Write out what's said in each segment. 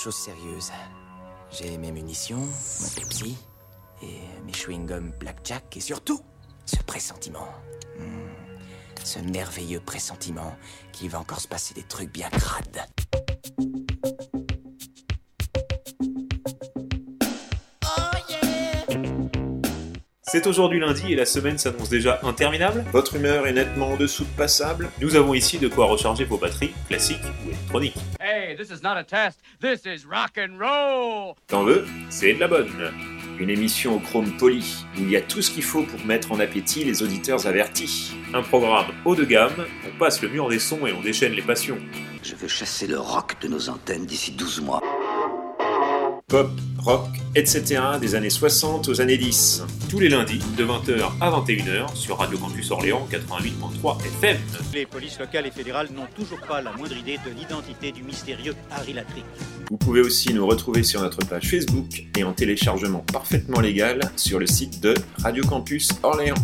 chose sérieuse. J'ai mes munitions, mon Pepsi, et mes chewing-gums Blackjack, et surtout, ce pressentiment. Hmm, ce merveilleux pressentiment qu'il va encore se passer des trucs bien crades. C'est aujourd'hui lundi et la semaine s'annonce déjà interminable. Votre humeur est nettement en dessous de passable. Nous avons ici de quoi recharger vos batteries, classiques ou électroniques. This is not a test. This is rock and roll. T'en veux? C'est de la bonne. Une émission au chrome poli, où il y a tout ce qu'il faut pour mettre en appétit les auditeurs avertis. Un programme haut de gamme, on passe le mur des sons et on déchaîne les passions. Je veux chasser le rock de nos antennes d'ici 12 mois. Pop, rock, etc. des années 60 aux années 10. Tous les lundis, de 20h à 21h, sur Radio Campus Orléans 88.3 FM. Les polices locales et fédérales n'ont toujours pas la moindre idée de l'identité du mystérieux Harry Latrick. Vous pouvez aussi nous retrouver sur notre page Facebook et en téléchargement parfaitement légal sur le site de Radio Campus Orléans.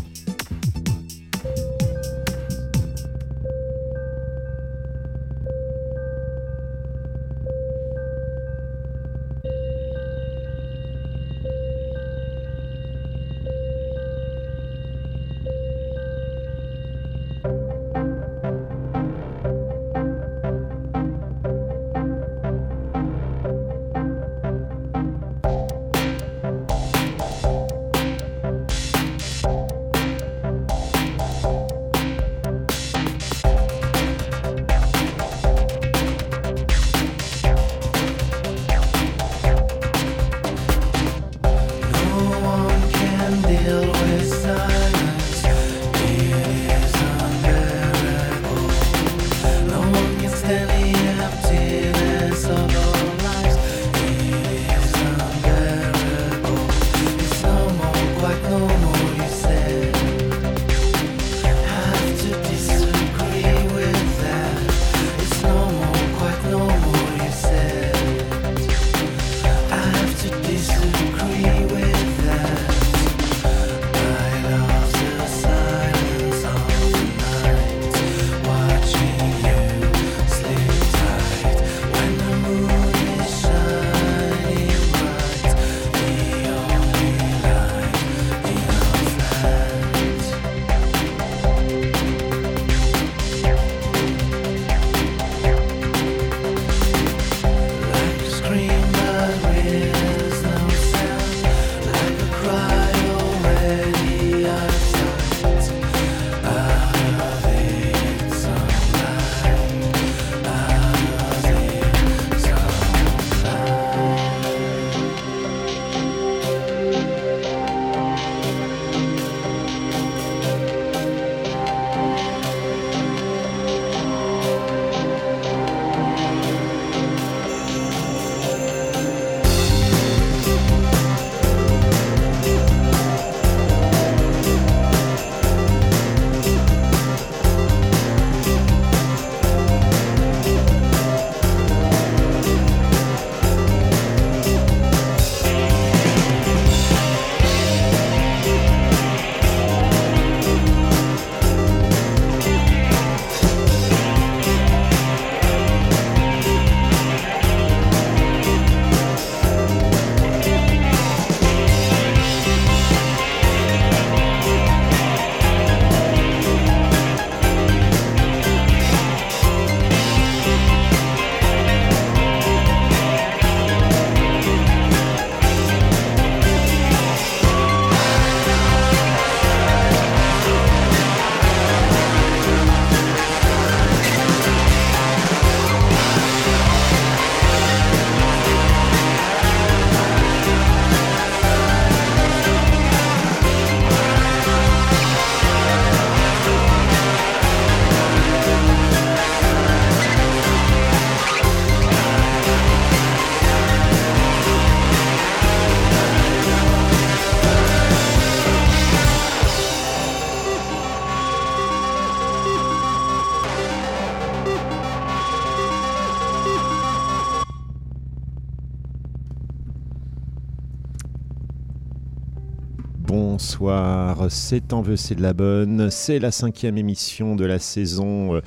C'est en veut, c'est de la bonne. C'est la cinquième émission de la saison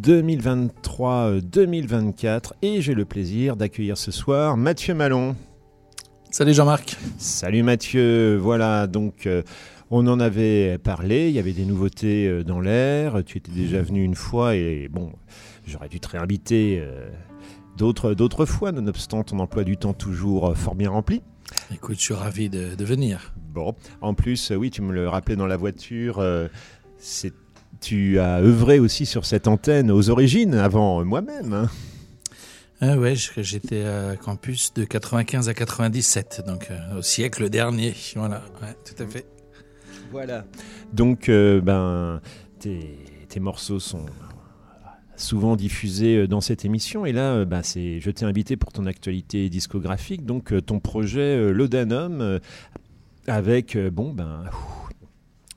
2023-2024 et j'ai le plaisir d'accueillir ce soir Mathieu Malon. Salut Jean-Marc. Salut Mathieu. Voilà, donc euh, on en avait parlé, il y avait des nouveautés euh, dans l'air. Tu étais déjà venu une fois et bon, j'aurais dû te réinviter euh, d'autres fois, nonobstant ton emploi du temps toujours fort bien rempli. Écoute, je suis ravi de, de venir. Bon, en plus, oui, tu me le rappelais dans la voiture, c'est tu as œuvré aussi sur cette antenne aux origines, avant moi-même. Hein. Ah ouais, j'étais à campus de 95 à 97, donc euh, au siècle dernier. Voilà, ouais, tout à fait. Voilà. Donc, euh, ben, tes, tes, morceaux sont souvent diffusés euh, dans cette émission. Et là, ben, c'est, je t'ai invité pour ton actualité discographique, donc ton projet L'Odanum, avec, bon, ben,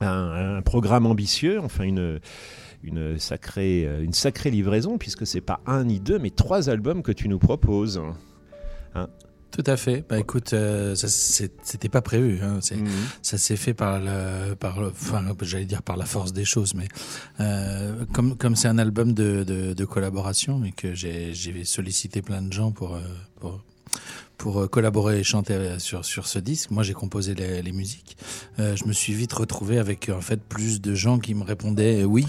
un, programme ambitieux, enfin une sacrée, euh, livraison, puisque c'est pas un ni deux, mais trois albums que tu nous proposes. Hein tout à fait. Bah écoute, euh, c'était pas prévu. Hein. Mhm. Ça s'est fait par le, par, enfin, j'allais dire par la force des choses, mais euh, comme comme c'est un album de, de, de, collaboration et que j'ai sollicité plein de gens pour, euh, pour pour euh, collaborer et chanter euh, sur sur ce disque. Moi, j'ai composé les, les musiques. Euh, je me suis vite retrouvé avec en fait plus de gens qui me répondaient oui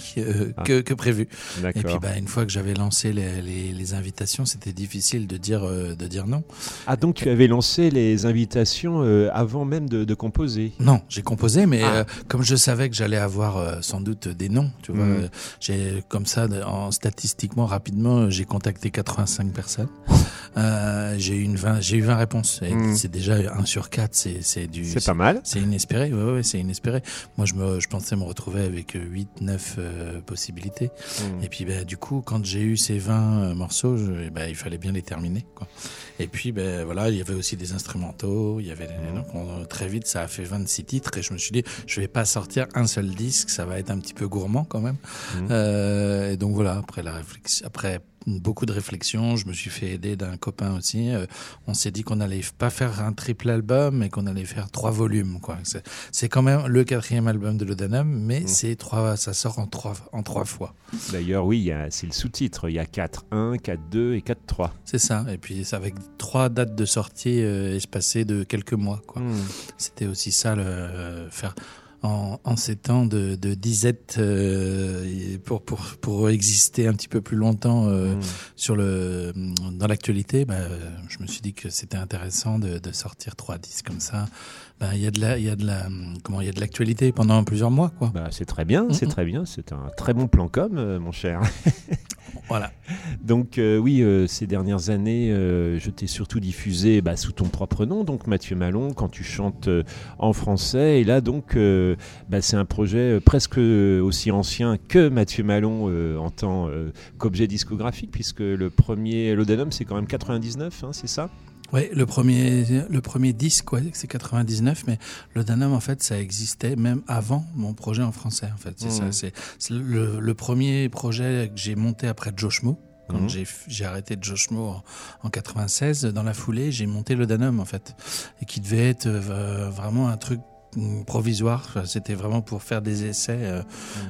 ah. que, que prévu. Et puis, bah, une fois que j'avais lancé les, les, les invitations, c'était difficile de dire de dire non. Ah donc tu avais lancé les invitations avant même de, de composer? Non, j'ai composé, mais ah. comme je savais que j'allais avoir sans doute des noms, tu vois, mmh. j'ai comme ça en statistiquement rapidement, j'ai contacté 85 personnes. j'ai eu une 20, j'ai 20 réponses. Hmm. C'est déjà 1 sur 4, c'est du. C'est pas mal. C'est inespéré, ouais, ouais, c'est inespéré. Moi, je, me, je pensais me retrouver avec 8, 9 euh, possibilités. Hmm. Et puis, bah, du coup, quand j'ai eu ces 20 euh, morceaux, je, bah, il fallait bien les terminer. Quoi. Et puis, ben voilà, il y avait aussi des instrumentaux. Il y avait donc, très vite, ça a fait 26 titres. Et je me suis dit, je vais pas sortir un seul disque, ça va être un petit peu gourmand quand même. Hmm. Euh, et donc voilà, après la réflexion, après beaucoup de réflexions. Je me suis fait aider d'un copain aussi. Euh, on s'est dit qu'on allait pas faire un triple album, mais qu'on allait faire trois volumes. Quoi. C'est, quand même le quatrième album de l'Odanum, mais mmh. c'est trois, ça sort en trois, en trois fois. D'ailleurs, oui, c'est le sous-titre. Il y a 4-1, 4-2 et 4-3. C'est ça. Et puis, c'est avec trois dates de sortie euh, espacées de quelques mois. Quoi. Mmh. C'était aussi ça, le, euh, faire en, en, ces temps de, de disette euh, pour, pour, pour exister un petit peu plus longtemps euh, mmh. sur le dans l'actualité, bah, je me suis dit que c'était intéressant de, de, sortir trois disques comme ça. Bah, il y a de la, il y a de la, comment, il y a de l'actualité pendant plusieurs mois, quoi. Bah, c'est très bien, c'est mmh, mmh. très bien, c'est un très bon plan com, euh, mon cher. Voilà. Donc euh, oui, euh, ces dernières années, euh, je t'ai surtout diffusé bah, sous ton propre nom, donc Mathieu Malon, quand tu chantes en français. Et là, donc, bah, c'est un projet presque aussi ancien que Mathieu Malon en tant qu'objet discographique, puisque le premier, l'Odenum, c'est quand même 99, hein, c'est ça? Oui, le premier, le premier disque, ouais, c'est 99, mais le Danum, en fait, ça existait même avant mon projet en français, en fait. C'est ça, mmh. c'est le, le, premier projet que j'ai monté après Joshmo. Quand mmh. j'ai arrêté Joshmo en, en 96, dans la foulée, j'ai monté le Danum, en fait. Et qui devait être euh, vraiment un truc provisoire. C'était vraiment pour faire des essais euh,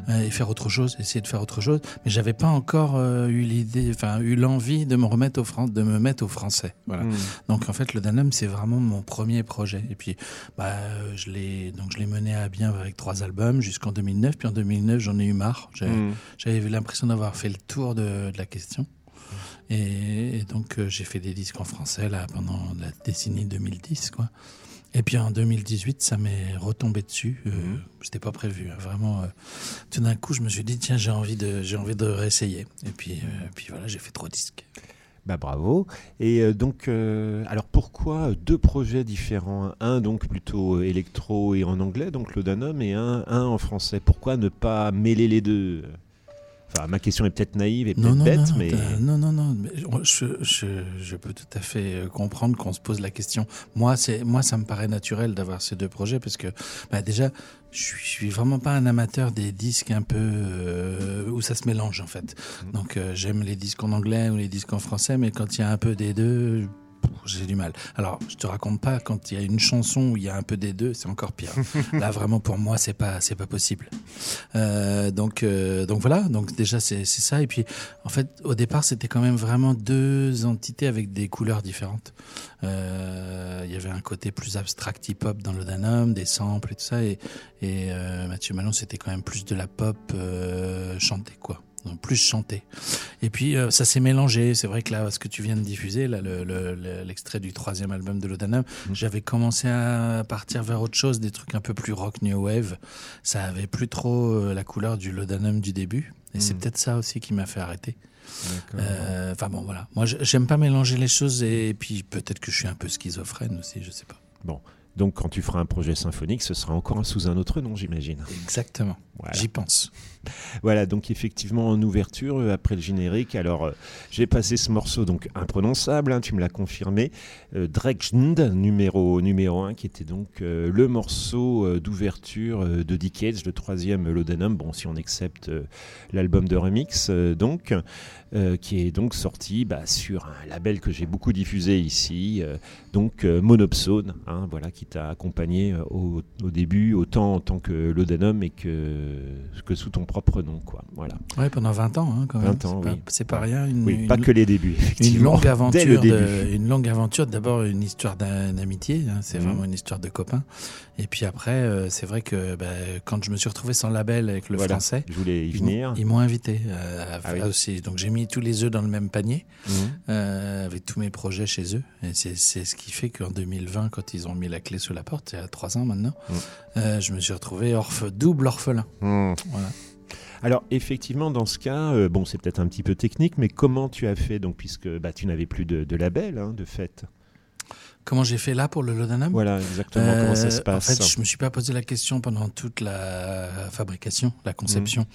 mmh. et faire autre chose, essayer de faire autre chose. Mais j'avais pas encore euh, eu l'idée, enfin eu l'envie de me remettre au fran de me mettre au français. Voilà. Mmh. Donc en fait, le Danum, c'est vraiment mon premier projet. Et puis, bah, je l'ai donc je l'ai mené à bien avec trois albums jusqu'en 2009. Puis en 2009, j'en ai eu marre. J'avais mmh. l'impression d'avoir fait le tour de, de la question. Et, et donc euh, j'ai fait des disques en français là pendant la décennie 2010, quoi. Et puis en 2018, ça m'est retombé dessus. Euh, mhm. C'était pas prévu. Hein. Vraiment, euh, tout d'un coup, je me suis dit tiens, j'ai envie de, j'ai envie de réessayer. Et puis, euh, puis voilà, j'ai fait trois disques. Bah bravo. Et euh, donc, alors pourquoi deux projets différents? Un donc plutôt électro et en anglais, donc l'Odanum, et un, un en français. Pourquoi ne pas mêler les deux? Enfin, ma question est peut-être naïve et peut-être bête, non, mais... Non, non, non. Je, je, je, peux tout à fait euh, comprendre qu'on se pose la question. Moi, c'est, moi, ça me paraît naturel d'avoir ces deux projets parce que, bah, déjà, je suis, vraiment pas un amateur des disques un peu euh, où ça se mélange en fait. Mmh. Donc, euh, j'aime les disques en anglais ou les disques en français, mais quand il y a un peu des deux, j'ai du mal. Alors, je te raconte pas quand il y a une chanson où il y a un peu des deux, c'est encore pire. Là, vraiment pour moi, c'est pas, c'est pas possible. Euh, donc, euh, donc voilà. Donc déjà, c'est c'est ça. Et puis, en fait, au départ, c'était quand même vraiment deux entités avec des couleurs différentes. Euh, Il y avait un côté plus abstract hip-hop dans le Danum, des samples et tout ça. Et, et Mathieu Malon, c'était quand même plus de la pop chantée, quoi. Plus chanté. Et puis euh, ça s'est mélangé. C'est vrai que là, ce que tu viens de diffuser, là, le- le- le- l'extrait du troisième album de Lodanum, j'avais commencé à partir vers autre chose, des trucs un peu plus rock, new wave. Ça avait plus trop euh, la couleur du Lodanum du début. Et c'est peut-être ça aussi qui m'a fait arrêter. Euh, Enfin bon, voilà. Moi, j'aime pas mélanger les choses et puis peut-être que je suis un peu schizophrène aussi, je sais pas. Donc quand tu feras un projet symphonique, ce sera encore sous un autre nom, j'imagine. Exactement. Voilà. J'y pense. Voilà, donc effectivement en ouverture, euh, après le générique, alors euh, j'ai passé ce morceau donc imprononçable, hein, tu me l'as confirmé, euh, Drekjnd, numéro, numéro 1, qui était donc le morceau d'ouverture de Decades, le troisième Laudanum, bon si on accepte l'album de remix, donc, qui est donc sorti bah, sur un label que j'ai beaucoup diffusé ici, donc Monopsone, hein, voilà, qui t'a accompagné au, au début, autant en tant que Laudanum et que, que sous ton propre nom, quoi. Voilà. Ouais, pendant 20 ans, hein, quand même. 20 ans, C'est pas- oui. C'est pas rien. Une, Oui, une- pas que les débuts, une longue Dès le aventure, début. de- une longue aventure. D'abord une histoire d'amitié, hein, c'est Mhm. vraiment une histoire de copains. Et puis après, euh, c'est vrai que bah, quand je me suis retrouvé sans label avec le Voilà, français, Je voulais y ils m'ont- venir. ils m'ont invité euh, à Ah faire oui. aussi. Donc j'ai mis tous les œufs dans le même panier Mhm. euh, avec tous mes projets chez eux. Et c'est ce qui fait qu'en 2020, quand ils ont mis la clé sous la porte, il y a trois ans maintenant, Mhm. je me suis retrouvé orphe, double orphelin. Voilà. Alors effectivement, dans ce cas, euh, bon, c'est peut-être un petit peu technique, mais comment tu as fait donc puisque bah, tu n'avais plus de, de label, hein, de fait? Comment j'ai fait là pour le Lodanum Voilà, exactement. comment ça Euh, se passe En fait, je me suis pas posé la question pendant toute la fabrication, la conception. Mhm.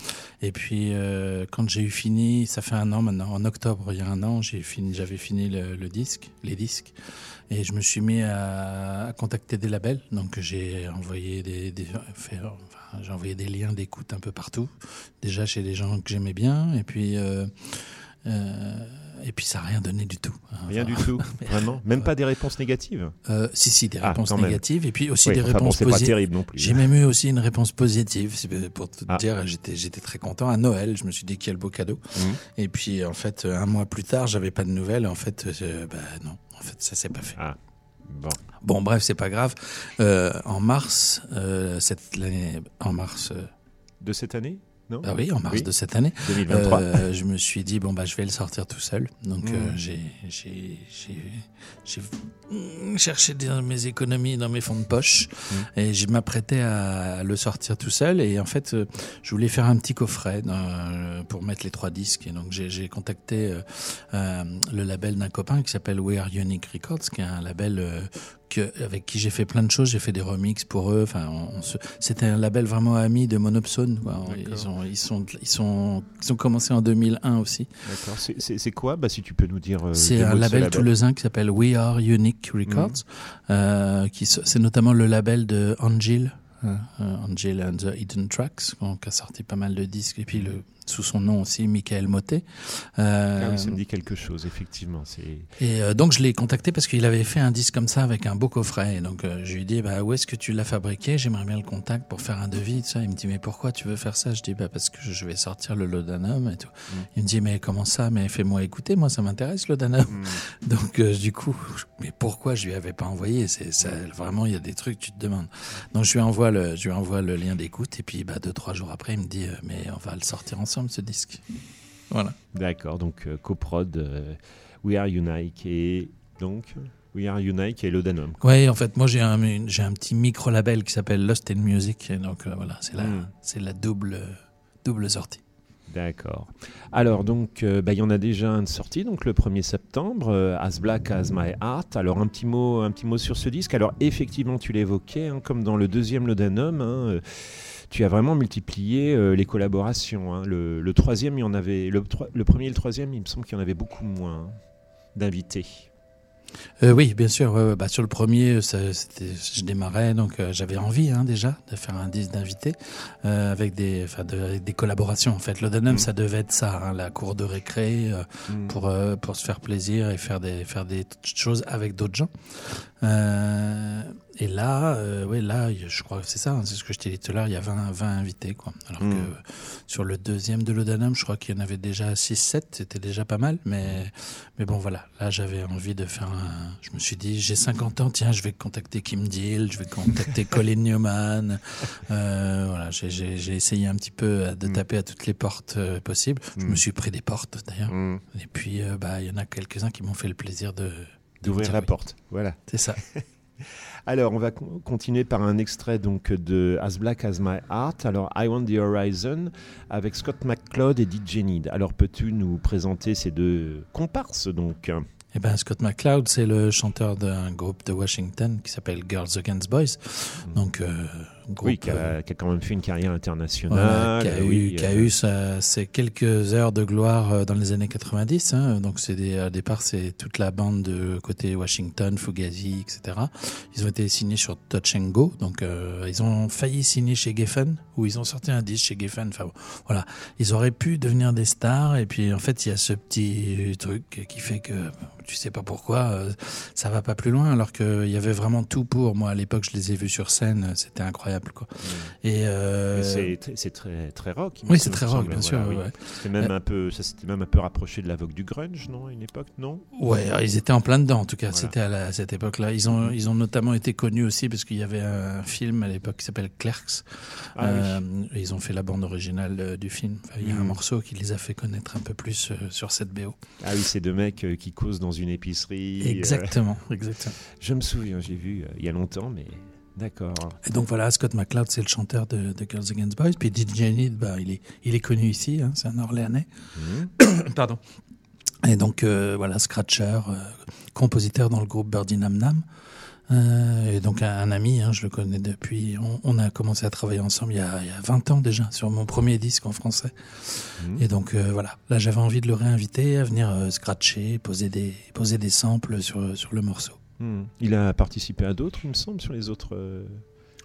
Et puis, euh, quand j'ai eu fini, ça fait un an maintenant, en octobre, il y a un an, j'ai fini, j'avais fini le, le disque, les disques, et je me suis mis à, à contacter des labels. Donc, j'ai envoyé des, j'ai envoyé des liens d'écoute un peu partout, déjà chez des gens que j'aimais bien, et puis. euh, euh, et puis ça n'a rien donné du tout. Rien Enfin, du tout, vraiment. Même pas des réponses négatives? euh, si, si, des Ah, réponses négatives, et puis aussi Oui, des enfin, bon, réponses c'est pas positives. terrible non plus. J'ai même eu aussi une réponse positive. Pour te Ah. dire, j'étais j'étais très content. À Noël, je me suis dit quel beau cadeau. Mhm. Et puis en fait, un mois plus tard, j'avais pas de nouvelles. En fait, euh, bah non, en fait, ça s'est pas fait. Ah, bon. Bon, bref, c'est pas grave. Euh, en mars, euh, cette en mars, euh, De cette année? Non ah oui, en mars Oui. de cette année, 2023. euh, je me suis dit bon bah je vais le sortir tout seul. Donc Mhm. euh, j'ai j'ai j'ai j'ai cherché dans mes économies dans mes fonds de poche Mhm. et je m'apprêtais à le sortir tout seul et en fait euh, je voulais faire un petit coffret pour mettre les trois disques et donc j'ai contacté euh, le label d'un copain qui s'appelle We Are Unique Records qui est un label que, avec qui j'ai fait plein de choses, j'ai fait des remixes pour eux. Enfin, se- c'était un label vraiment ami de Monopsone. Ils ont, ils sont, ils sont, ils ont commencé en 2001 aussi. D'accord. C'est- quoi? Bah, Si tu peux nous dire. euh, C'est un ce label toulousain qui s'appelle We Are Unique Records. Euh, se- c'est notamment le label de Angel, euh, Angel and the Hidden Tracks, qui a sorti pas mal de disques. Et puis le, sous son nom aussi, Michael Motet. Euh, Ah oui, ça me dit quelque chose, effectivement. Et euh, donc je l'ai contacté parce qu'il avait fait un disque comme ça avec un beau coffret. Et donc euh, je lui ai dit bah où est-ce que tu l'as fabriqué? J'aimerais bien le contact pour faire un devis. Ça. Il me dit mais pourquoi tu veux faire ça? Je dis bah parce que je vais sortir le Laudanum et tout. Il me dit mais comment ça? Mais fais-moi écouter, moi ça m'intéresse Laudanum. Donc euh, du coup je- mais pourquoi je lui avais pas envoyé? C'est ça vraiment il y a des trucs tu te demandes. Donc je lui envoie le je lui envoie le lien d'écoute et puis bah deux trois jours après il me dit mais on va le sortir ensemble ce disque. Voilà. D'accord, donc euh, coprod euh, We Are Unique et donc We Are Unique et Laudanum. Oui, en fait, moi j'ai un, une- j'ai un petit micro label qui s'appelle Lost in Music, et donc euh, voilà, c'est la, Mm. c'est la double, double sortie. D'accord. Alors, donc, euh, bah, il y en a déjà un de sorti, donc le 1er septembre, euh, As Black As My Heart. Alors, un petit mot, un petit mot sur ce disque. Alors, effectivement, tu l'évoquais, hein, comme dans le deuxième Laudanum, hein, tu as vraiment multiplié euh, les collaborations. hein. Le, le troisième, il y en avait, le, premier et le troisième, il me semble qu'il y en avait beaucoup moins hein, d'invités. Euh, oui, bien sûr. Bah, sur le premier, ça, je démarrais, donc euh, j'avais envie hein, déjà de faire un disque d'invité euh, avec des, enfin, de- avec des collaborations. En fait, l'Odenum, Mhm. ça devait être ça, hein, la cour de récré Mm. pour pour se faire plaisir et faire des faire des t- choses avec d'autres gens. Euh, et là, euh, ouais, là, je crois que c'est ça. hein, c'est ce que je t'ai dit tout à l'heure. Il y a 20, 20 invités, quoi. Alors Mhm. que sur le deuxième de l'Odenum, je crois qu'il y en avait déjà 6-7. C'était déjà pas mal, mais mais bon, voilà. Là, j'avais envie de faire un. Je me suis dit, j'ai 50 ans, tiens, je vais contacter Kim Deal, je vais contacter Colin Newman. Euh, voilà, j'ai- essayé un petit peu de Mm. taper à toutes les portes possibles. Je me suis pris des portes d'ailleurs. Et puis, bah, il y en a quelques-uns qui m'ont fait le plaisir de. D'ouvrir la porte. Voilà. C'est ça. Alors, on va con- continuer par un extrait donc de As Black as My Heart. Alors, I Want the Horizon avec Scott McCloud et DJ Need. Alors, peux-tu nous présenter ces deux comparses donc? Eh ben, Scott McCloud, c'est le chanteur d'un groupe de Washington qui s'appelle Girls Against Boys. Donc, euh, groupe, Oui, qui euh, a, qui a quand même fait une carrière voilà, internationale. qui a, oui, eu, qui a euh, eu sa- ses quelques heures de gloire euh, dans les années 90. Hein. Donc, c'est des, à départ, c'est toute la bande de côté Washington, Fugazi, etc. Ils ont été signés sur Touch and Go. Donc, euh, ils ont failli signer chez Geffen, ou ils ont sorti un disque chez Geffen. Enfin, voilà. Ils auraient pu devenir des stars. Et puis, en fait, il y a ce petit truc qui fait que tu sais pas pourquoi euh, ça va pas plus loin. Alors qu'il y avait vraiment tout pour. Moi, à l'époque, je les ai vus sur scène. C'était incroyable, quoi. Et euh, c'est tr- c'est très, très rock. oui, c'est très rock, bien sûr. voilà, ouais. Euh, C'était même un peu, ça s'était même un peu rapproché de la vogue du grunge, non, à une époque, non? Ouais, ils étaient en plein dedans en tout cas. Voilà. C'était à, cette époque-là. Ils ont, ils ont notamment été connus aussi parce qu'il y avait un film à l'époque qui s'appelle Clerks. Ah. Euh, ils ont fait la bande originale du film. Enfin, il y a un Mhm. morceau qui les a fait connaître un peu plus sur cette BO. Ah oui, ces deux mecs qui causent dans une épicerie. Exactement, exactement. je me souviens, j'ai vu il y a longtemps, mais d'accord. Et donc voilà, Scott McCloud, c'est le chanteur de, de Girls Against Boys. Puis DJ bah, il est, il est connu ici. hein, c'est un Orléanais. Mhm. Pardon. Et donc euh, voilà, Scratcher, euh, compositeur dans le groupe Birdie Nam Nam. Euh, et donc un, un ami, hein, je le connais depuis. On, on a commencé à travailler ensemble il y, a, il y a 20 ans déjà sur mon premier disque en français. Mhm. Et donc euh, voilà, là j'avais envie de le réinviter à venir euh, scratcher, poser des, poser des samples sur, sur le morceau. Mhm. Il a participé à d'autres, il me semble, sur les autres. euh,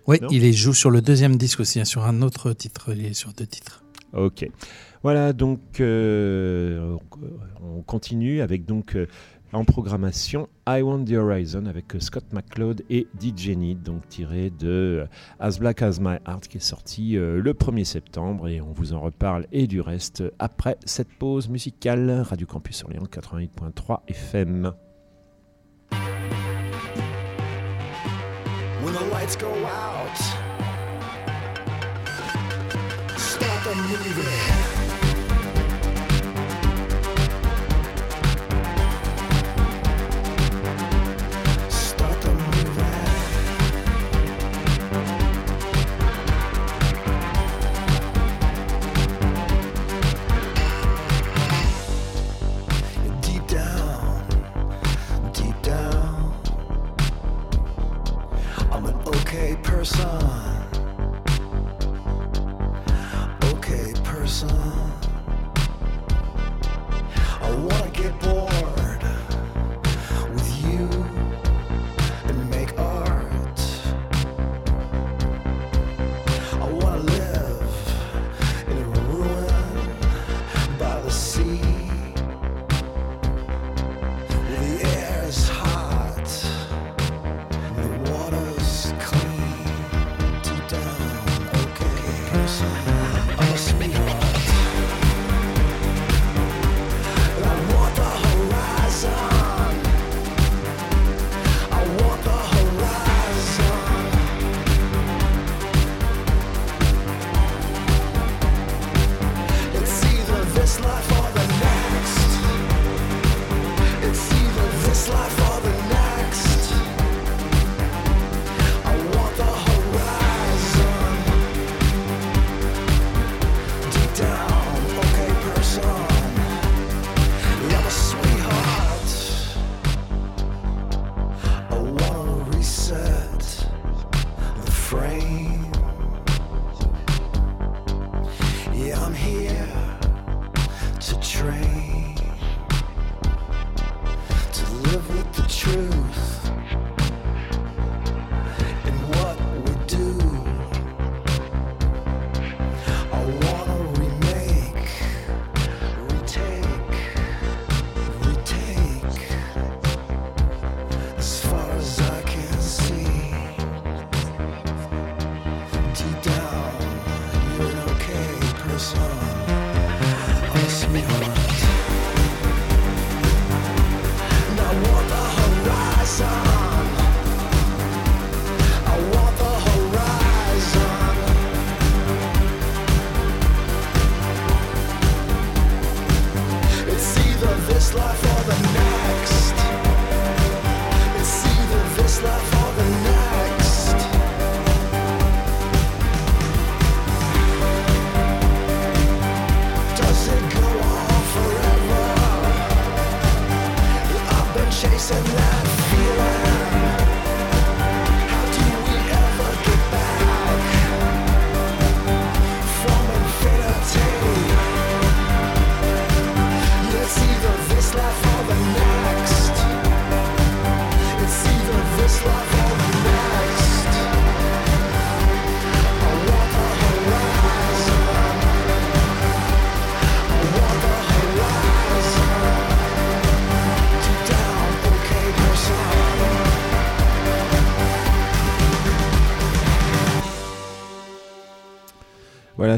Oui, Non il joue sur le deuxième disque aussi, hein, sur un autre titre. Il est sur deux titres. Ok. Voilà, donc euh, on continue avec donc euh, en programmation I Want the Horizon avec euh, Scott McCloud et DJ Need, donc tiré de euh, As Black as My Heart qui est sorti euh, le 1er septembre et on vous en reparle et du reste après cette pause musicale. Radio Campus Orléans 88.3 FM. Lights go out, stop the movie. sun.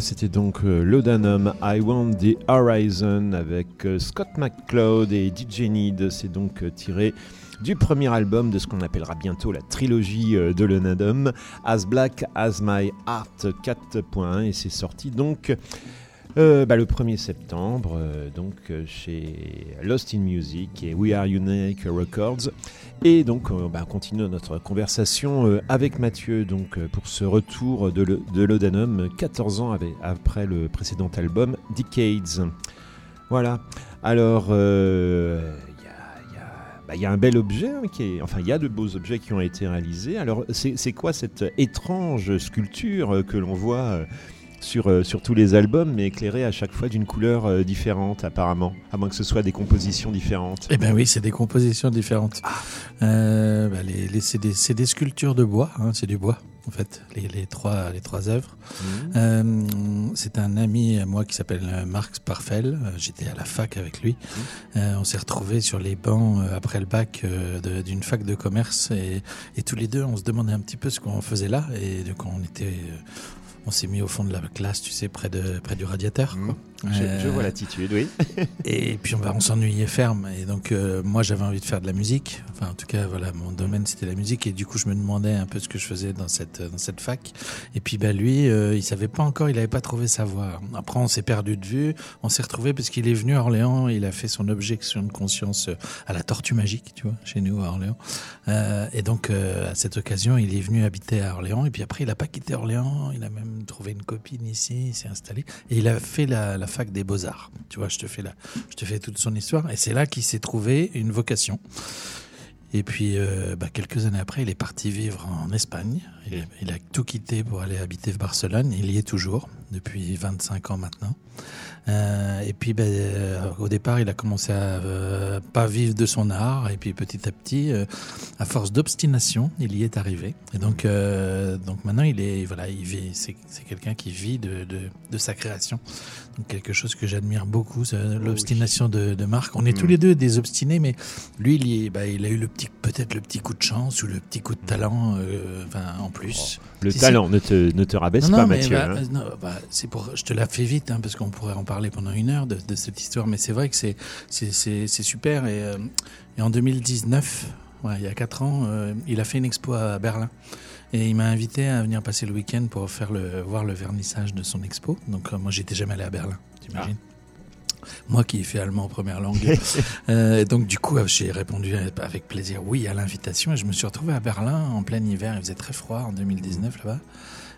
C'était donc euh, Laudanum, I Want the Horizon avec euh, Scott McCloud et DJ Need. C'est donc euh, tiré du premier album de ce qu'on appellera bientôt la trilogie de Laudanum, As Black As My Heart 4.1 et c'est sorti donc bah, le 1er septembre donc chez Lost in Music et We Are Unique Records. Et donc, euh, bah, on continue notre conversation euh, avec Mathieu donc, euh, pour ce retour de, l'Odanum 14 ans après le précédent album Decades. Voilà. Alors, il bah, y a un bel objet, hein, qui est, enfin il y a de beaux objets qui ont été réalisés. Alors c'est quoi cette étrange sculpture que l'on voit sur, euh, sur tous les albums, mais éclairée à chaque fois d'une couleur euh, différente apparemment, à moins que ce soit des compositions différentes. Eh ben oui, c'est des compositions différentes. Euh, bah, les, les- c'est, des, des sculptures de bois, hein, c'est du bois en fait, les, les trois, les trois œuvres. Euh, c'est un ami à moi qui s'appelle Marc Sparfel. Euh, J'étais à la fac avec lui. Euh, on s'est retrouvés sur les bancs après le bac d'une fac de commerce et, et tous les deux, on se demandait un petit peu ce qu'on faisait là et donc on était, on s'est mis au fond de la classe, tu sais, près de près du radiateur. quoi. Je, je Euh, vois l'attitude, oui. et puis on, on s'ennuyait ferme. Et donc euh, moi j'avais envie de faire de la musique. Enfin en tout cas voilà mon domaine c'était la musique. Et du coup je me demandais un peu ce que je faisais dans cette dans cette fac. Et puis bah lui euh, il savait pas encore, il avait pas trouvé sa voie. Après on s'est perdu de vue. On s'est retrouvé parce qu'il est venu à Orléans. Il a fait son objection de conscience euh, à la Tortue Magique, tu vois, chez nous à Orléans. Et donc à cette occasion il est venu habiter à Orléans. Et puis après il a pas quitté Orléans. Il a même trouvé une copine ici. Il s'est installé et il a fait la, fac des beaux arts. Tu vois, je te fais la, je te fais toute son histoire. Et c'est là qu'il s'est trouvé une vocation. Et puis, euh, bah, quelques années après, il est parti vivre en Espagne. Il, a- il a tout quitté pour aller habiter Barcelone. Il y est toujours depuis 25 ans maintenant. Euh, et puis, ben, euh, au départ, il a commencé à euh, pas vivre de son art. Et puis, petit à petit, euh, à force d'obstination, il y est arrivé. Et donc, donc maintenant, il est voilà, il vit. C'est quelqu'un qui vit de, de, de sa création. Donc quelque chose que j'admire beaucoup, c'est l'obstination de, de Marc. On est tous les deux des obstinés, mais lui, il, y bah, il a eu le petit, peut-être le petit coup de chance ou le petit coup de talent, enfin, en plus. Le Si, talent, Ne, te, ne te rabaisse Non, pas, non, Mathieu. bah, hein. non, bah, c'est pour, je te la fais vite, hein, parce qu'on pourrait en parler pendant une heure de, de cette histoire, mais c'est vrai que c'est, c'est, super. Et, euh, et en 2019, ouais, il y a quatre ans, euh, il a fait une expo à Berlin. Et il m'a invité à venir passer le week-end pour faire le, voir le vernissage de son expo. Donc euh, moi, j'étais jamais allé à Berlin, t'imagines moi qui ai fait allemand en première langue. Euh, et donc du coup, j'ai répondu avec plaisir oui à l'invitation et je me suis retrouvé à Berlin en plein hiver. Il faisait très froid en 2019 là-bas.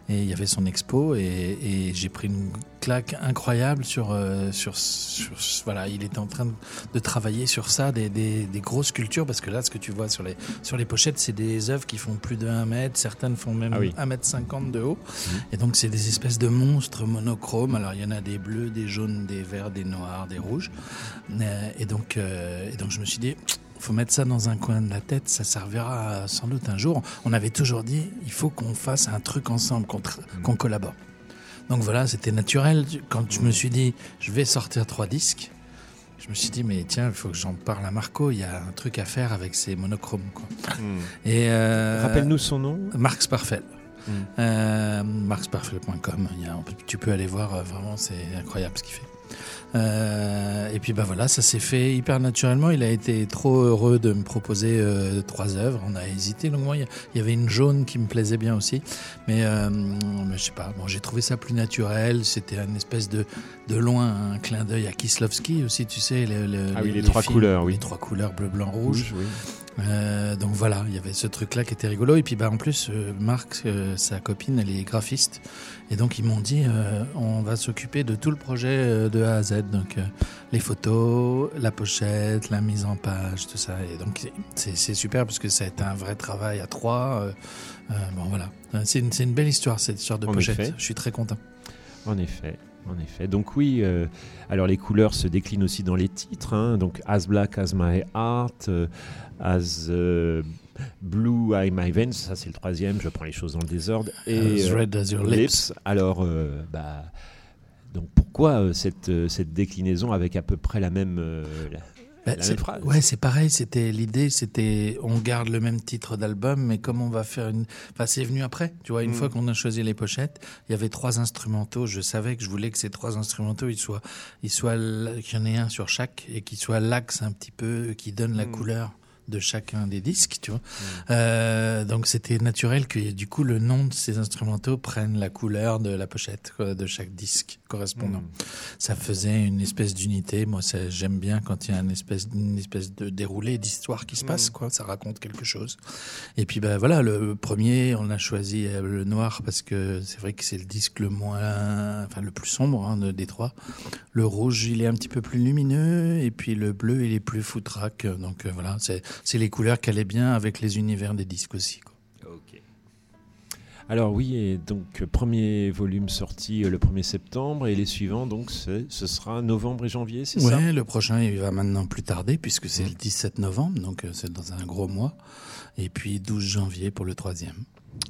Et il y avait son expo et, et j'ai pris une claque incroyable sur, euh, sur, sur- voilà, il était en train de, de travailler sur ça, des, des, des grosses sculptures, parce que là, ce que tu vois sur les, sur les pochettes, c'est des œuvres qui font plus de 1 mètre, certaines font même Ah oui. 1 mètre 50 de haut. Et donc, c'est des espèces de monstres monochromes. Alors, il y en a des bleus, des jaunes, des verts, des noirs, des rouges. Euh, et, donc, euh, et donc, je me suis dit, faut mettre ça dans un coin de la tête, ça servira sans doute un jour. On avait toujours dit, il faut qu'on fasse un truc ensemble, qu'on tra- qu'on collabore. Donc voilà, c'était naturel. Quand je me suis dit, je vais sortir trois disques, je me suis dit, mais tiens, il faut que j'en parle à Marco, il y a un truc à faire avec ces monochromes. Quoi. Et euh, Rappelle-nous son nom. Marc Sparfel. Euh, a- Tu peux aller voir, euh, vraiment, c'est incroyable ce qu'il fait. Euh, et puis bah voilà, ça s'est fait hyper naturellement. Il a été trop heureux de me proposer euh, trois œuvres. On a hésité longuement. Il y avait une jaune qui me plaisait bien aussi, mais, euh, mais je sais pas. Bon, j'ai trouvé ça plus naturel. C'était une espèce de de loin un clin d'œil à Kislovski aussi. Tu sais, le- le- Ah oui, les trois couleurs, oui. les trois couleurs bleu, blanc, rouge. oui. Euh, donc voilà, il y avait ce truc-là qui était rigolo. Et puis bah en plus, euh, Marc, euh, sa copine, elle est graphiste. Et donc ils m'ont dit, on va s'occuper de tout le projet de A à Z. Donc euh, les photos, la pochette, la mise en page, tout ça. Et donc c'est c'est super parce que ça a été un vrai travail à trois. Euh, euh, bon voilà, c'est une, c'est une belle histoire cette histoire de En pochette. effet. Je suis très content. En effet, en effet. Donc oui, euh, alors les couleurs se déclinent aussi dans les titres. hein. Donc As Black as My Heart, euh, As euh, Blue as My Veins, ça c'est le troisième, je prends les choses dans le désordre. Et As red as your lips. Alors, euh, bah, donc pourquoi euh, cette, euh, cette déclinaison avec à peu près la même, euh, la, Bah, la c'est- même phrase? Ouais, c'est pareil. C'était l'idée, c'était on garde le même titre d'album, mais comme on va faire une. Enfin, c'est venu après. Tu vois, une Mm. fois qu'on a choisi les pochettes, il y avait trois instrumentaux. Je savais que je voulais que ces trois instrumentaux, ils soient, ils soient, qu'il y en ait un sur chaque et qu'ils soient l'axe un petit peu qui donne la Mm. couleur de chacun des disques, tu vois. Euh, donc c'était naturel que du coup le nom de ces instrumentaux prenne la couleur de la pochette quoi, de chaque disque correspondant Mm. ça faisait une espèce d'unité. Moi, ça, j'aime bien quand il y a une espèce, une espèce de déroulé d'histoire qui se passe, quoi. Ça raconte quelque chose. Et puis, ben voilà, le premier, on a choisi euh, le noir parce que c'est vrai que c'est le disque le moins, enfin le plus sombre hein, de- des trois. Le rouge, il est un petit peu plus lumineux, et puis le bleu, il est plus foutraque. Donc euh, voilà, c'est, c'est les couleurs qui allaient bien avec les univers des disques aussi. Quoi. Ok. Alors oui, et donc euh, premier volume sorti euh, le 1er septembre et les suivants, donc ce sera novembre et janvier, c'est ça? Le prochain, il va maintenant plus tarder puisque c'est le 17 novembre, donc euh, c'est dans un gros mois. Et puis 12 janvier pour le troisième.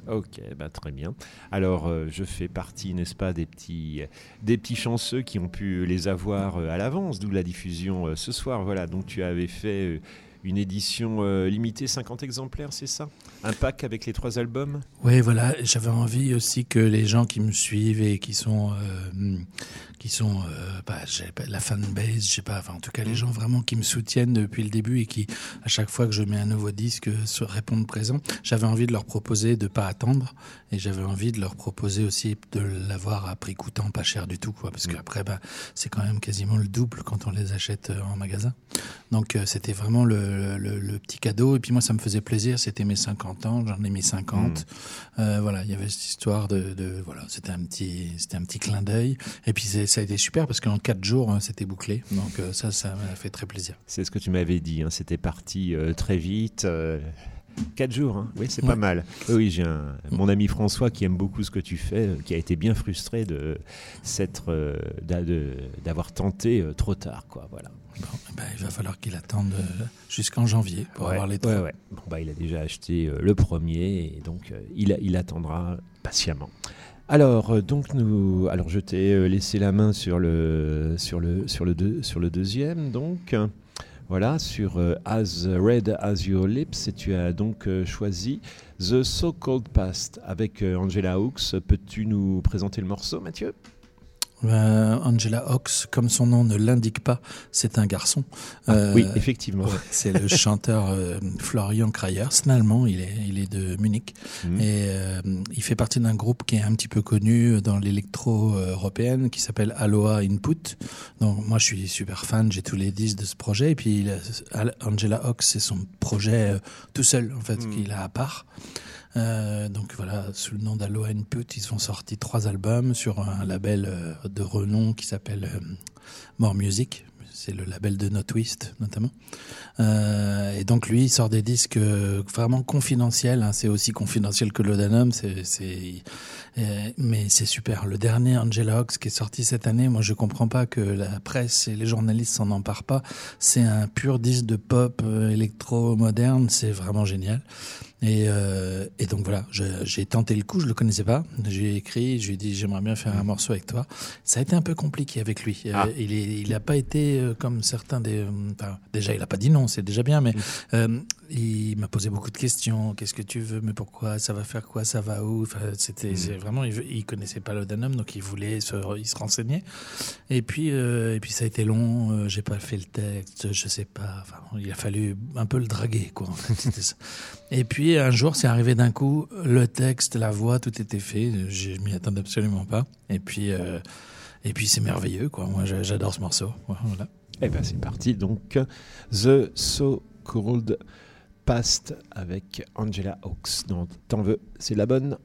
Ok, bah très bien. Alors, euh, je fais partie, n'est-ce pas, des petits, des petits chanceux qui ont pu les avoir euh, à l'avance, d'où la diffusion euh, ce soir. Voilà, donc tu avais fait une édition euh, limitée, 50 exemplaires, c'est ça? Un pack avec les trois albums? Oui, voilà, j'avais envie aussi que les gens qui me suivent et qui sont, euh, qui sont, euh, bah, la fanbase, je sais pas, enfin en tout cas les gens vraiment qui me soutiennent depuis le début et qui, à chaque fois que je mets un nouveau disque, se répondent présent. J'avais envie de leur proposer de pas attendre et j'avais envie de leur proposer aussi de l'avoir à prix coûtant, pas cher du tout, quoi, parce qu'après, bah, c'est quand même quasiment le double quand on les achète euh, en magasin. Donc euh, c'était vraiment le, le- le petit cadeau. Et puis moi, ça me faisait plaisir. C'était mes 50 ans, j'en ai mis 50. Euh, voilà, il y avait cette histoire de, de voilà, c'était un petit, c'était un petit clin d'œil. Et puis ça a été super parce qu'en quatre jours, hein, c'était bouclé. Donc euh, ça, ça m'a fait très plaisir. C'est ce que tu m'avais dit, hein, c'était parti très vite. Euh, Quatre jours, hein. oui, c'est Ouais. pas mal. Oui, j'ai un, mon ami François qui aime beaucoup ce que tu fais, euh, qui a été bien frustré de s'être, euh, d'a- de- d'avoir tenté euh, trop tard, quoi. Voilà. Bon, eh ben, il va falloir qu'il attende jusqu'en janvier pour Ouais, avoir les trois. ouais. Bon, bah, il a déjà acheté euh, le premier et donc il, il attendra patiemment. Alors, donc nous, alors je t'ai laissé la main sur le sur le sur le deux- sur le deuxième, donc euh, voilà sur euh, As Red as Your Lips et tu as donc euh, choisi The So Called Past avec euh, Angela Hooks. Peux-tu nous présenter le morceau, Mathieu? Euh, Angela Hawks, comme son nom ne l'indique pas, c'est un garçon. Euh, Oui, effectivement. C'est le chanteur euh, Florian Krayer. C'est un Allemand, il est, il est de Munich. Mhm. Et il fait partie d'un groupe qui est un petit peu connu dans l'électro européenne qui s'appelle Aloha Input. Donc moi je suis super fan, j'ai tous les disques de ce projet. Et puis il a- Al- Angela Hawks, c'est son projet tout seul en fait, Mhm. qu'il a à part. Euh, donc voilà, sous le nom d'Aloha Input, ils ont sorti trois albums sur un label euh, de renom qui s'appelle euh, More Music. C'est le label de No Twist notamment. Euh, et donc lui, il sort des disques vraiment confidentiels. hein. C'est aussi confidentiel que Laudanum. C'est, euh, mais c'est super. Le dernier Angela Hawks qui est sorti cette année, moi je comprends pas que la presse et les journalistes s'en emparent pas. C'est un pur disque de pop euh, électro moderne. C'est vraiment génial. Et, euh, et donc voilà, j'ai tenté le coup, je le connaissais pas. J'ai écrit, je lui ai dit j'aimerais bien faire un morceau avec toi. Ça a été un peu compliqué avec lui. Euh, Ah. il est, il a pas été euh, comme certains des. enfin, déjà, il a pas dit non, c'est déjà bien, mais euh, il m'a posé beaucoup de questions. Qu'est-ce que tu veux? Mais pourquoi? Ça va faire quoi? Ça va où? Enfin, C'était c'est vraiment. Il, il connaissait pas l'Odanum, donc il voulait se, il se renseigner. Et puis, euh, et puis ça a été long. euh, J'ai pas fait le texte, je sais pas. Enfin, il a fallu un peu le draguer, quoi. Et puis un jour, c'est arrivé d'un coup, le texte, la voix, tout était fait. Je m'y attendais absolument pas. Et puis, euh, et puis c'est merveilleux, quoi. Moi, j'a- j'adore ce morceau. Voilà. Eh ben c'est parti donc The So Called Past avec Angela Hawks. dans T'en veux, c'est la bonne.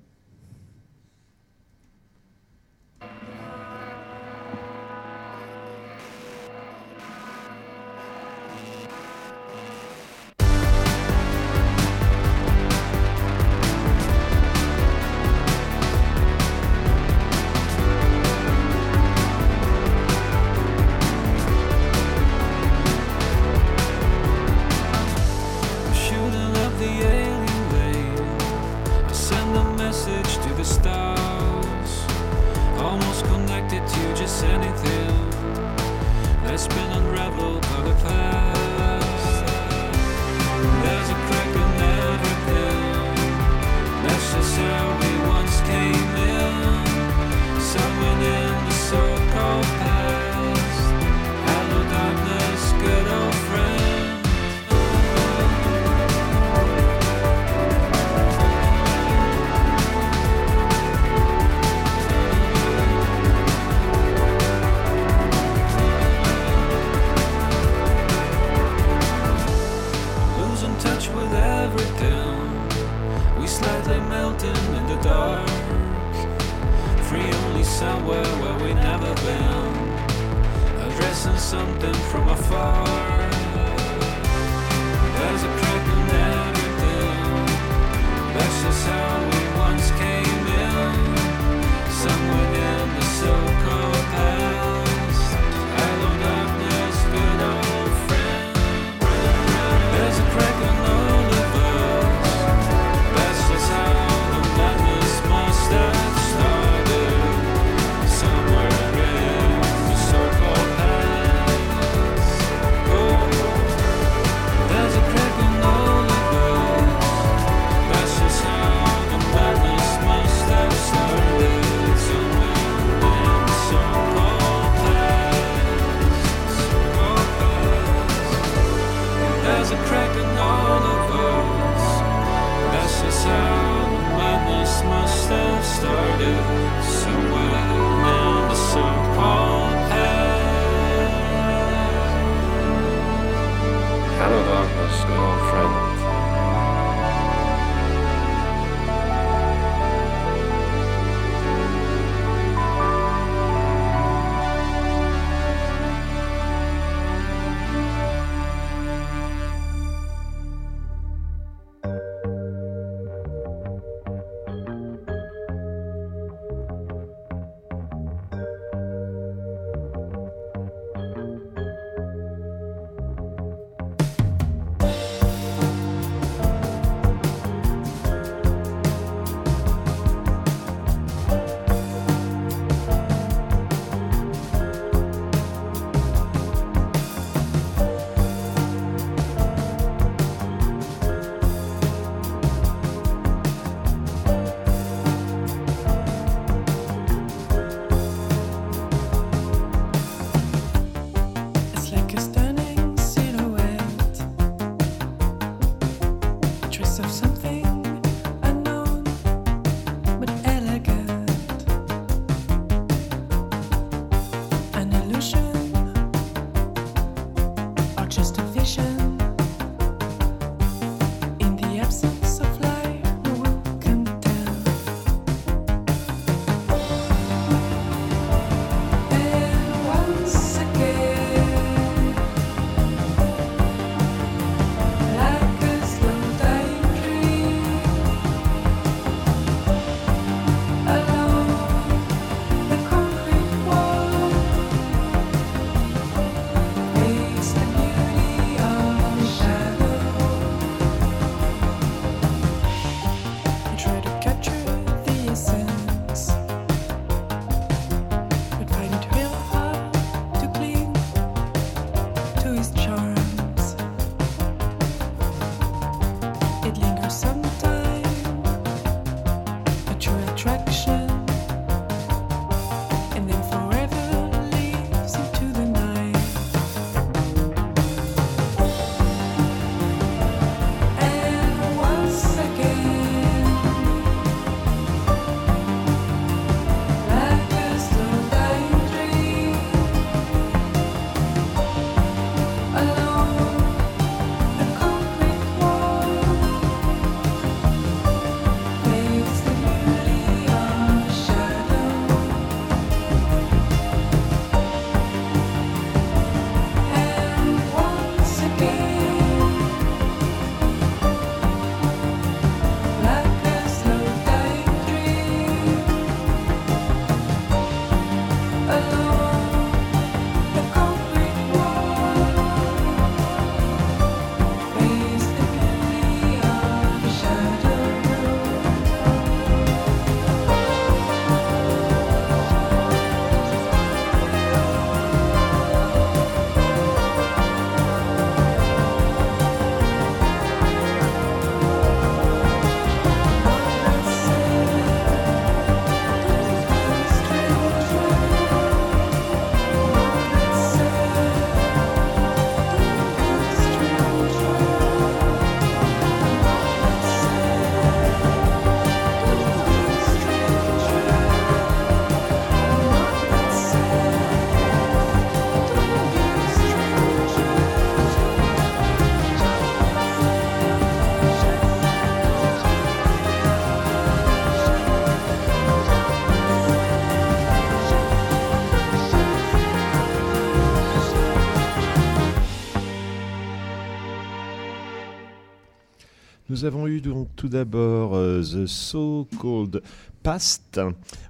Nous avons eu donc tout d'abord euh, The So Called Past,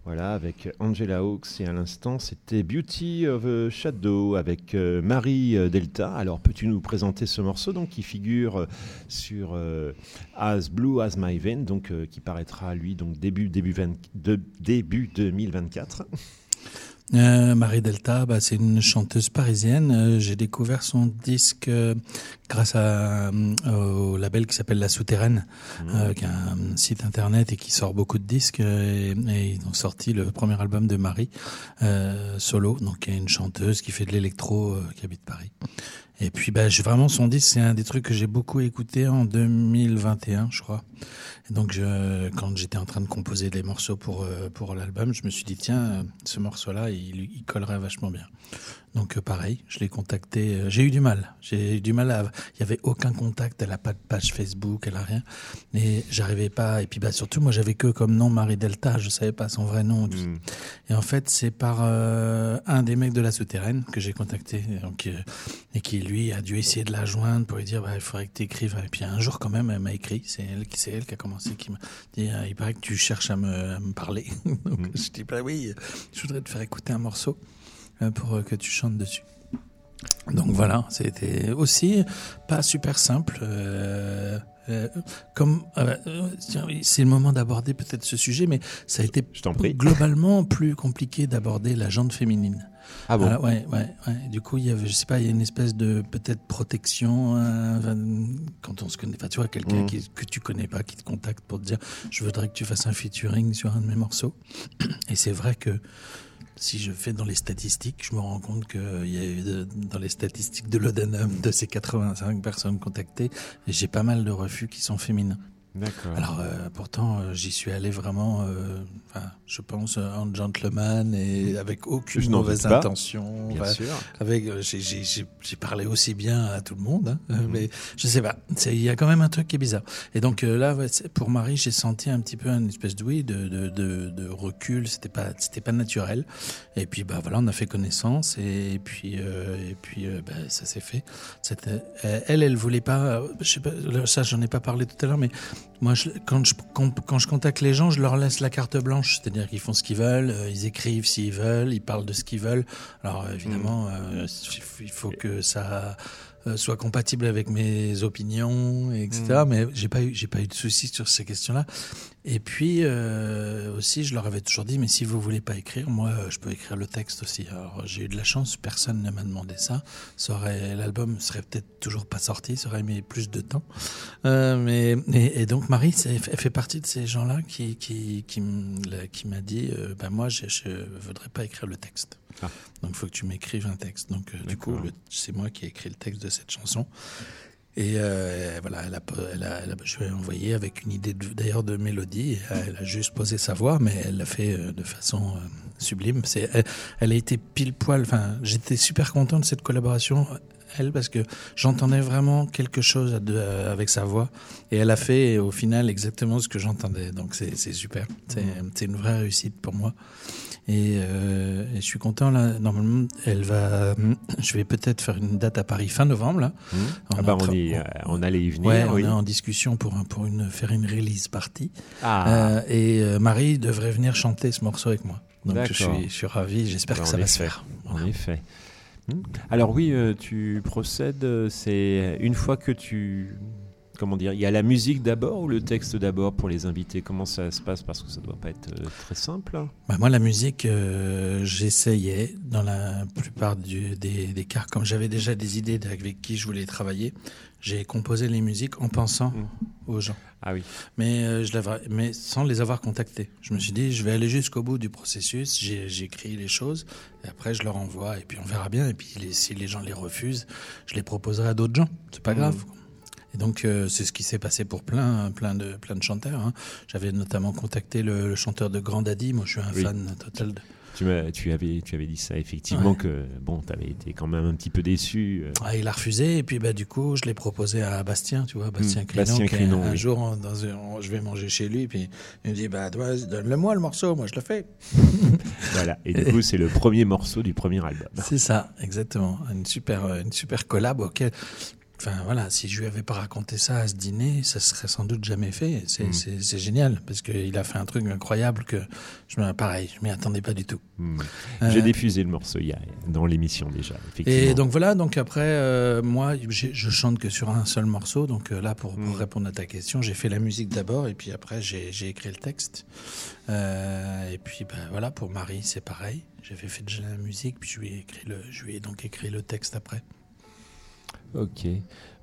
voilà, avec Angela Hawkes et à l'instant c'était Beauty of a Shadow avec euh, Marie euh, Delta. Alors peux-tu nous présenter ce morceau donc qui figure sur As Blue As My Vein, donc qui paraîtra lui donc début début 20 de- début 2024. Euh, Marie Delta, bah, c'est une chanteuse parisienne. Euh, J'ai découvert son disque euh, grâce à, au label qui s'appelle La Souterraine, euh, qui a un site internet et qui sort beaucoup de disques. Et, et ils ont sorti le premier album de Marie, solo, donc qui est une chanteuse qui fait de l'électro, qui habite Paris. Et puis, bah, j'ai vraiment son disque, c'est un des trucs que j'ai beaucoup écouté en 2021, je crois. Et donc, je, quand j'étais en train de composer des morceaux pour euh, pour l'album, je me suis dit tiens, euh, ce morceau-là, il, il collerait vachement bien. Donc, euh, pareil, je l'ai contacté. euh, J'ai eu du mal. J'ai eu du mal à. Il y avait aucun contact. Elle a pas de page Facebook, elle a rien. Et j'arrivais pas. Et puis, bah, surtout, moi, j'avais que comme nom Marie Delta. Je savais pas son vrai nom. Mm. Et en fait, c'est par euh, un des mecs de la souterraine que j'ai contacté, donc, euh, et qui lui a dû essayer de la joindre pour lui dire bah, il faudrait que tu écrives. Et puis un jour, quand même, elle m'a écrit. C'est elle, qui- c'est elle qui a commencé, qui m'a dit euh, il paraît que tu cherches à me, à me parler. donc je dis bah oui, je voudrais te faire écouter un morceau pour euh, que tu chantes dessus. Donc voilà, c'était aussi pas super simple. euh, euh, comme euh, euh, c'est le moment d'aborder peut-être ce sujet, mais ça a été prie. globalement plus compliqué d'aborder la jante féminine. Ah bon Voilà, ouais, ouais, ouais. Du coup, il y avait, je sais pas, il y a une espèce de peut-être protection euh, quand on se connaît. Enfin, tu vois, quelqu'un Mm. qui, que tu connais pas qui te contacte pour te dire, je voudrais que tu fasses un featuring sur un de mes morceaux. Et c'est vrai que si je fais dans les statistiques, je me rends compte qu'il y a eu dans les statistiques de l'Odenum de ces 85 personnes contactées, j'ai pas mal de refus qui sont féminins. D'accord. Alors euh, pourtant, euh, j'y suis allé vraiment, euh, enfin, je pense, en gentleman et avec aucune Je mauvaise intention. Bien sûr. avec, j'ai- parlé aussi bien à tout le monde, hein, Mhm. mais je sais pas. Il y a quand même un truc qui est bizarre. Et donc là, ouais, pour Marie, j'ai senti un petit peu une espèce de oui, de, de, de, de recul. C'était pas, c'était pas naturel. Et puis bah voilà, on a fait connaissance et, puis et puis bah, ça s'est fait. Elle, elle voulait pas. Je sais pas. Ça, j'en ai pas parlé tout à l'heure, mais moi, je, quand, je, quand, quand je contacte les gens, je leur laisse la carte blanche, c'est-à-dire qu'ils font ce qu'ils veulent, euh, ils écrivent s'ils veulent, ils parlent de ce qu'ils veulent. Alors évidemment, euh, il faut que ça euh, soit compatible avec mes opinions, etc. Mais j'ai pas eu, j'ai pas eu de soucis sur ces questions-là. Et puis euh, aussi, je leur avais toujours dit, mais si vous voulez pas écrire, moi, euh, je peux écrire le texte aussi. Alors j'ai eu de la chance, personne ne m'a demandé ça. Ça aurait, l'album serait peut-être toujours pas sorti, ça aurait mis plus de temps. Euh, mais et, et donc Marie, c'est- elle fait partie de ces gens-là qui qui qui, qui m'a dit, ben moi, je, je voudrais pas écrire le texte. Ah. Donc il faut que tu m'écrives un texte. Donc euh, du coup, c'est moi qui ai écrit le texte de cette chanson. Et euh, voilà, elle a, elle a- elle a- je lui ai envoyé avec une idée d'ailleurs de mélodie. Et Elle a juste posé sa voix, mais elle l'a fait euh, de façon euh, sublime. C'est, elle, elle a été pile poil. Enfin, j'étais super content de cette collaboration, elle, parce que j'entendais vraiment quelque chose de- euh, avec sa voix, et elle a fait au final exactement ce que j'entendais. Donc c'est, super. C'est, c'est une vraie réussite pour moi. Et, euh, et je suis content là. Normalement, elle va. Je vais peut-être faire une date à Paris fin novembre là. Hmm. On Ah bah on, y- euh, on allait y venir. Ouais, on oui. est en discussion pour pour une faire une release party. Ah, Euh, et euh, Marie devrait venir chanter ce morceau avec moi. Donc je suis, je suis ravi. J'espère Bah, que ça va se faire. en effet. Hmm. Alors oui, tu procèdes, c'est une fois que tu... Comment dire Il y a la musique d'abord ou le texte d'abord pour les invités? Comment ça se passe? Parce que ça doit pas être euh, très simple. Bah, moi, la musique, euh, j'essayais dans la plupart du- des, des cas, comme j'avais déjà des idées avec qui je voulais travailler, j'ai composé les musiques en pensant Mm. aux gens. Ah oui. mais, euh, je mais sans les avoir contactés. Je me suis dit, je vais aller jusqu'au bout du processus, j'écris les choses, et après je leur envoie, et puis on verra bien, et puis les- si les gens les refusent, je les proposerai à d'autres gens, c'est pas Mhm. grave. Et donc euh, c'est ce qui s'est passé pour plein, plein de, plein de chanteurs. hein. J'avais notamment contacté le, le chanteur de Grand Daddy, moi je suis un Oui. fan total de... Tu, tu, avais, tu avais dit ça, effectivement, Ouais. que bon, tu avais été quand même un petit peu déçu. euh. Ah, il a refusé, et puis bah, du coup je l'ai proposé à Bastien, tu vois, Bastien Mhm. Crinon, Bastien qui est Crinon, un oui. jour on- dans un- on- je vais manger chez lui, puis il me dit, bah donne-le-moi le morceau, moi je le fais. Voilà. Et du coup, c'est le premier morceau du premier album. C'est ça, exactement. Une super, euh, une super collab auquel enfin voilà, si je lui avais pas raconté ça à ce dîner, ça serait sans doute jamais fait. C'est Mm. génial parce qu'il a fait un truc incroyable que je me, pareil, je m'y attendais pas du tout. Hmm. Euh, J'ai diffusé le morceau hier, dans l'émission déjà, effectivement. Et donc voilà, donc après, euh, moi, je chante que sur un seul morceau. Donc euh, là, pour, pour Mm. répondre à ta question, j'ai fait la musique d'abord et puis après, j'ai écrit le texte. Et puis ben, voilà, pour Marie, c'est pareil. J'avais fait déjà la musique, puis je lui ai écrit le, je lui ai donc écrit le texte après. Ok.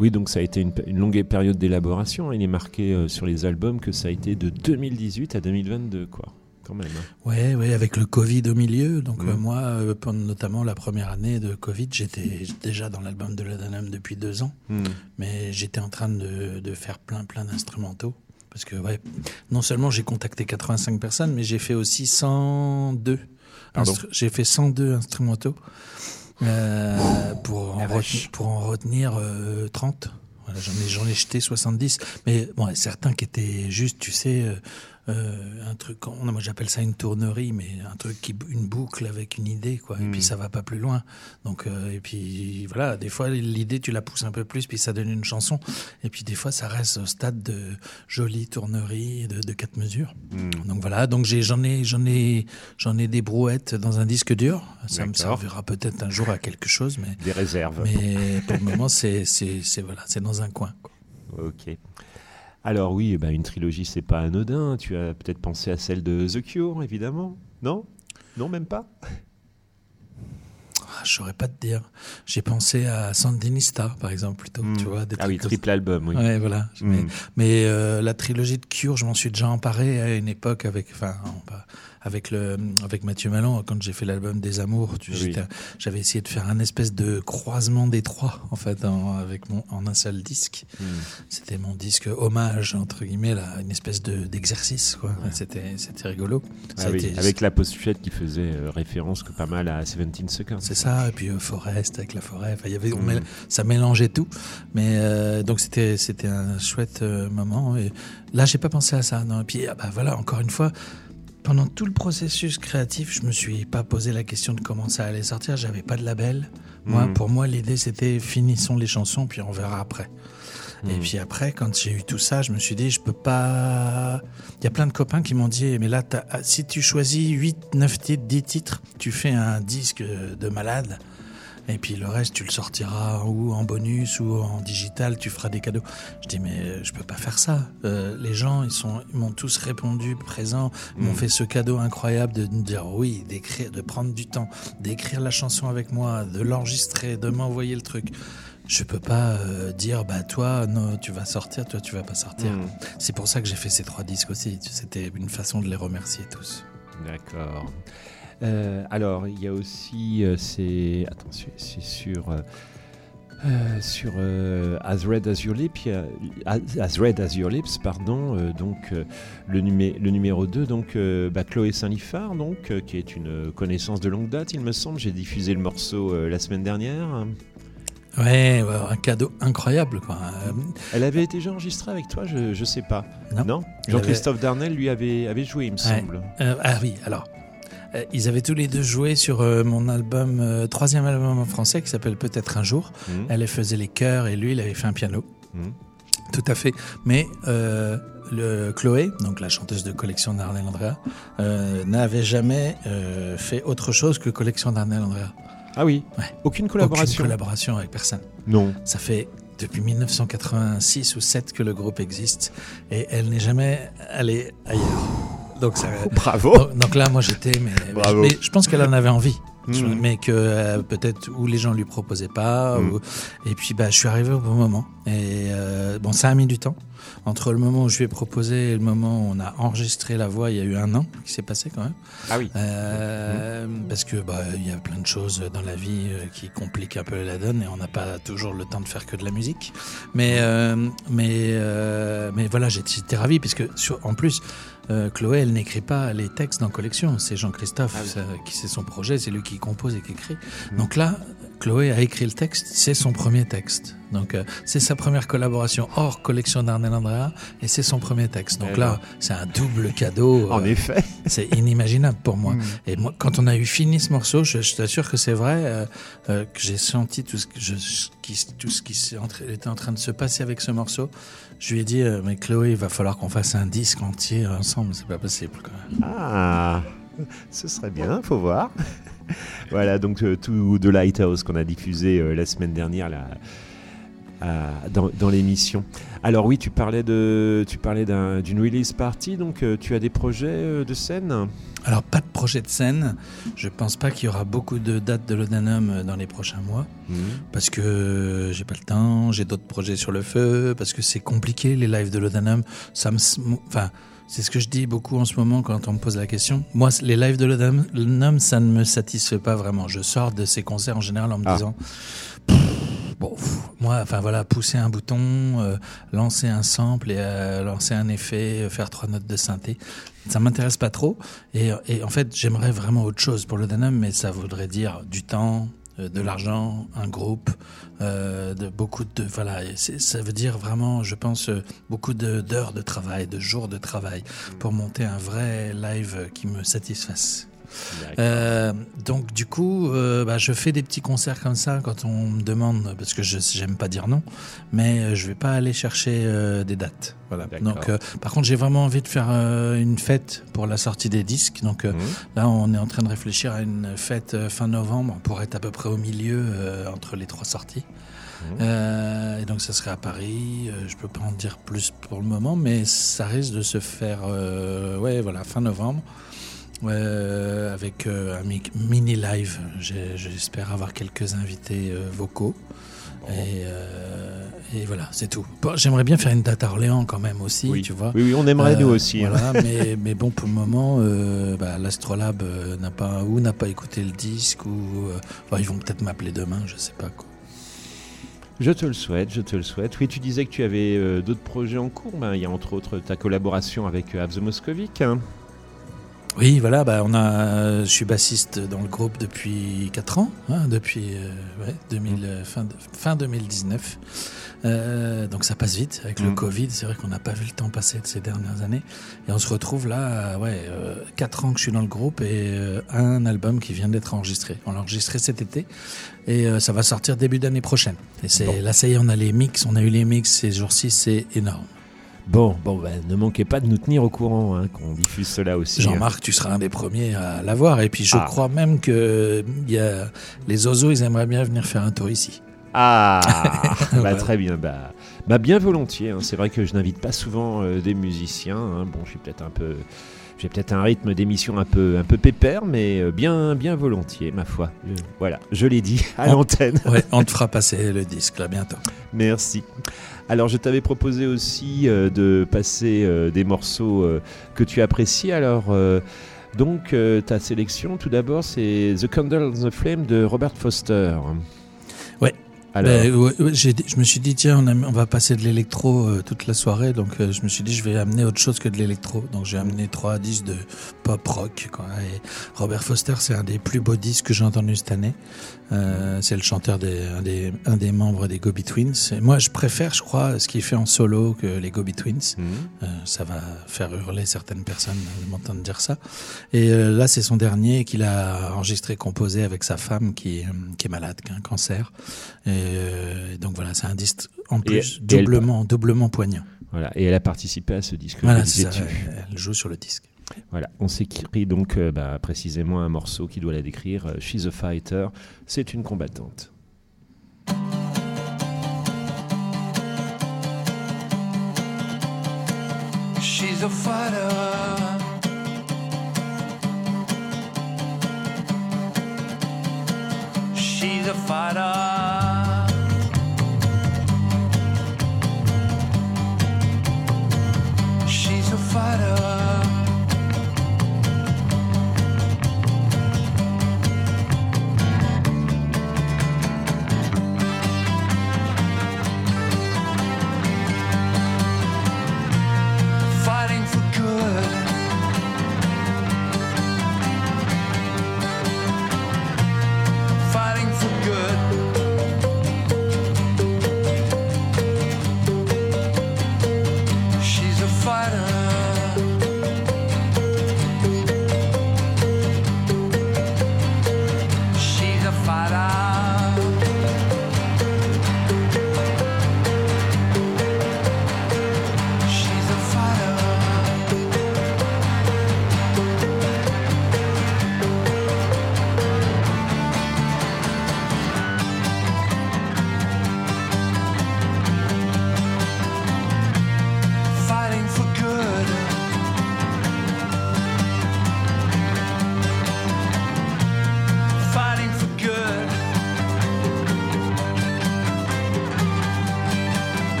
Oui, donc ça a été une, une longue période d'élaboration. Il est marqué euh, sur les albums que ça a été de 2018 à 2022, quoi. Quand même. hein. Ouais, ouais, avec le Covid au milieu. Donc euh, moi, euh, pendant notamment la première année de Covid, j'étais déjà dans l'album de l'Adanum depuis deux ans. Hmm. mais j'étais en train de, de faire plein plein d'instrumentaux parce que ouais, non seulement j'ai contacté 85 personnes mais j'ai fait aussi 102 Pardon instru- j'ai fait 102 instrumentaux euh, pour, en pour en retenir euh, 30 voilà, j'en ai j'en ai jeté 70 mais bon certains qui étaient juste tu sais euh, un truc on- moi j'appelle ça une tournerie mais un truc qui une boucle avec une idée quoi et puis ça va pas plus loin donc euh, et puis voilà des fois l'idée tu la pousses un peu plus puis ça donne une chanson et puis des fois ça reste au stade de jolie tournerie de, de quatre mesures Hmm. donc voilà donc j'ai j'en ai j'en ai j'en ai des brouettes dans un disque dur ça me servira peut-être un jour à quelque chose mais Des réserves. mais pour le moment c'est c'est c'est voilà c'est dans un coin quoi. Ok. Alors oui, eh ben, une trilogie, c'est pas anodin. Tu as peut-être pensé à celle de The Cure, évidemment. Non? Non, même pas? Ah, je saurais pas te dire j'ai pensé à Sandinista par exemple plutôt Hmm. tu vois des Ah oui, triple album, oui. ça. ouais voilà Hmm. mais, mais, euh, la trilogie de Cure je m'en suis déjà emparé à une époque avec enfin avec le avec Mathieu Malon quand j'ai fait l'album des amours tu- Oui. j'étais- j'avais essayé de faire un espèce de croisement des trois en fait en, avec mon en un seul disque Hmm. c'était mon disque hommage entre guillemets là une espèce de d'exercice quoi c'était c'était rigolo Ah oui, été- Avec la pochette qui faisait euh, référence que pas mal à 17 Seconds. c'est ça et puis euh, Forest avec la forêt enfin il y avait on Mm. mêle- ça mélangeait tout mais euh, donc c'était c'était un chouette euh, moment et là j'ai pas pensé à ça non et puis ah bah voilà encore une fois pendant tout le processus créatif je me suis pas posé la question de comment ça allait sortir j'avais pas de label moi Mm. pour moi l'idée c'était finissons les chansons puis on verra après et Mm. puis après, quand j'ai eu tout ça, je me suis dit, je peux pas. Il y a plein de copains qui m'ont dit, mais là, si tu choisis 8, 9 titres, 10 titres, tu fais un disque de malade. Et puis le reste, tu le sortiras ou en bonus ou en digital, tu feras des cadeaux. Je dis, mais je peux pas faire ça. Euh, les gens, ils sont, ils m'ont tous répondu présents, ils m'ont Mm. fait ce cadeau incroyable de me dire oui, d'écrire, de prendre du temps, d'écrire la chanson avec moi, de l'enregistrer, de m'envoyer le truc. Je peux pas euh, dire, bah toi, non, tu vas sortir, toi, tu vas pas sortir. Hmm. C'est pour ça que j'ai fait ces trois disques aussi. C'était une façon de les remercier tous. D'accord. Euh, alors, il y a aussi, euh, c'est, attends, c'est sur, euh, euh, sur As Red as Your Lips, il y a- As, As Red as Your Lips, pardon, donc le, numé- le numéro 2, donc bah, Chloé Saint-Lifard, donc, qui est une connaissance de longue date, il me semble. J'ai diffusé le morceau la semaine dernière. Ouais, un cadeau incroyable, quoi. Elle avait été déjà enregistrée avec toi, je, je sais pas. Non. Elle Jean-Christophe Darnel lui avait, avait joué, il me semble. Euh, ah oui, alors. Euh, ils avaient tous les deux joué sur euh, mon album, euh, troisième album en français qui s'appelle Peut-être un jour. Hmm. Elle faisait les chœurs et lui, il avait fait un piano. Hmm. Tout à fait. Mais euh, le Chloé, donc la chanteuse de Collection d'Arnel Andrea, euh, n'avait jamais euh, fait autre chose que Collection d'Arnel Andrea. Ah oui, Ouais. aucune collaboration. Aucune collaboration avec personne. Non. Ça fait depuis 1986 ou 7 que le groupe existe et elle n'est jamais allée ailleurs. Donc, ça, Bravo. donc, donc là, moi j'étais, mais, mais je pense qu'elle en avait envie. Mhm. mais que euh, peut-être ou les gens lui proposaient pas ou- et puis bah je suis arrivé au bon moment et euh, bon ça a mis du temps entre le moment où je lui ai proposé et le moment où on a enregistré la voix il y a eu un an qui s'est passé quand même Ah oui. euh, parce que bah il y a plein de choses dans la vie euh, qui compliquent un peu la donne et on n'a pas toujours le temps de faire que de la musique mais euh, mais euh, mais voilà j'étais ravi puisque sur, en plus euh, Chloé, elle n'écrit pas les textes dans Collection. C'est Jean-Christophe Ah oui. ça, qui c'est son projet, c'est lui qui compose et qui écrit. Mhm. Donc là, Chloé a écrit le texte, c'est son premier texte. Donc euh, c'est sa première collaboration hors Collection d'Arnel Andrea et c'est son premier texte. Donc Eh là, c'est un double cadeau. En euh, effet. c'est inimaginable pour moi. Mm. Et moi, quand on a eu fini ce morceau, je, je t'assure que c'est vrai euh, que j'ai senti tout ce, que je, qui, tout ce qui était en train de se passer avec ce morceau, je lui ai dit, mais Chloé, il va falloir qu'on fasse un disque entier ensemble, c'est pas possible. Quoi. Ah, ce serait bien, faut voir. voilà, donc euh, tout The Lighthouse qu'on a diffusé euh, la semaine dernière là, à- dans, dans l'émission. Alors oui, tu parlais de, tu parlais d'un- d'une release party, donc euh, tu as des projets de scène? Alors, pas de projet de scène. Je pense pas qu'il y aura beaucoup de dates de l'Odanum dans les prochains mois. Parce que j'ai pas le temps, j'ai d'autres projets sur le feu, parce que c'est compliqué les lives de l'Odanum. Ça me, enfin, c'est ce que je dis beaucoup en ce moment quand on me pose la question. Moi, les lives de l'Odanum, ça ne me satisfait pas vraiment. Je sors de ces concerts en général en me Ah. disant. Bon, pff, moi, enfin voilà, pousser un bouton, euh, lancer un sample et euh, lancer un effet, euh, faire trois notes de synthé, ça m'intéresse pas trop. Et, et en fait, j'aimerais vraiment autre chose pour le Danum, mais ça voudrait dire du temps, de l'argent, un groupe, euh, de beaucoup de voilà. Ça veut dire vraiment, je pense, euh, beaucoup de- d'heures de travail, de jours de travail pour monter un vrai live qui me satisfasse. Euh, donc du coup, euh, bah, je fais des petits concerts comme ça quand on me demande, parce que je j'aime pas dire non, mais euh, je vais pas aller chercher euh, des dates. Voilà. Donc, par contre, j'ai vraiment envie de faire une fête pour la sortie des disques. Donc euh, là, on est en train de réfléchir à une fête fin novembre pour être à peu près au milieu entre les trois sorties. Euh, et donc ça serait à Paris. Euh, je peux pas en dire plus pour le moment, mais ça risque de se faire, euh, ouais, voilà, fin novembre. Euh, avec euh, un mi- mini live. J'espère avoir quelques invités euh, vocaux. Et, euh, et voilà, c'est tout. Bon, J'aimerais bien faire une date à Orléans quand même aussi, Oui. tu vois. Oui, oui, on aimerait nous aussi, hein. Voilà, mais, mais bon, pour le moment, bah, l'Astrolabe n'a pas ou n'a pas écouté le disque ou ils vont peut-être m'appeler demain, je sais pas quoi. Je te le souhaite, je te le souhaite. Oui, tu disais que tu avais euh, d'autres projets en cours. Ben, il y a entre autres ta collaboration avec euh, Abzo Moscovic. hein. Oui, voilà, bah, on a, je suis bassiste dans le groupe depuis 4 ans, hein, depuis euh, ouais, 2000, euh, fin, de- fin 2019. Euh, donc ça passe vite avec le Mm. Covid. C'est vrai qu'on n'a pas vu le temps passer de ces dernières années. Et on se retrouve là, euh, ouais, 4 ans que je suis dans le groupe et euh, un album qui vient d'être enregistré. On l'a enregistré cet été et euh, ça va sortir début d'année prochaine. Et c'est là, ça y est, on a les mix, on a eu les mix ces jours-ci, c'est énorme. Bon, bon, ben, ne manquez pas de nous tenir au courant, hein, qu'on diffuse cela aussi. Jean-Marc, tu seras un des premiers à l'avoir. Et puis je Ah. crois même que il y a les oiseaux, ils aimeraient bien venir faire un tour ici. Ah, bah, très bien. Bah, bah, bien volontiers. hein. C'est vrai que je n'invite pas souvent euh, des musiciens. hein. Bon, je suis peut-être un peu, j'ai peut-être un rythme d'émission un peu, un peu pépère, mais euh, bien, bien volontiers, ma foi. Je- voilà, je l'ai dit à l'antenne. Ouais, on te fera passer le disque là bientôt. Merci. Alors, je t'avais proposé aussi euh, de passer euh, des morceaux euh, que tu apprécies. Alors, donc, ta sélection, tout d'abord, c'est The Candle and the Flame de Robert Foster. Ben, je me suis dit tiens on, va passer de l'électro euh, toute la soirée. Donc euh, je me suis dit je vais amener autre chose que de l'électro. Donc j'ai amené trois disques de pop rock Robert Foster c'est un des plus beaux disques que j'ai entendu cette année Euh, c'est le chanteur des un, des un des membres des Gobi Twins et moi je préfère je crois ce qu'il fait en solo que les Gobi Twins Mhm. Euh, ça va faire hurler certaines personnes de m'entendre dire ça. Et euh, là, c'est son dernier qu'il a enregistré, composé avec sa femme qui, est, euh, qui est malade, qui a un cancer. Et, euh, donc voilà, c'est un disque en Et- plus et elle doublement, doublement poignant. Voilà, et elle a participé à ce disque. Voilà, ça. elle joue sur le disque. Voilà, on s'écrit donc euh, bah, précisément un morceau qui doit la décrire. euh, She's a fighter, c'est une combattante. She's a fighter. She's a fighter.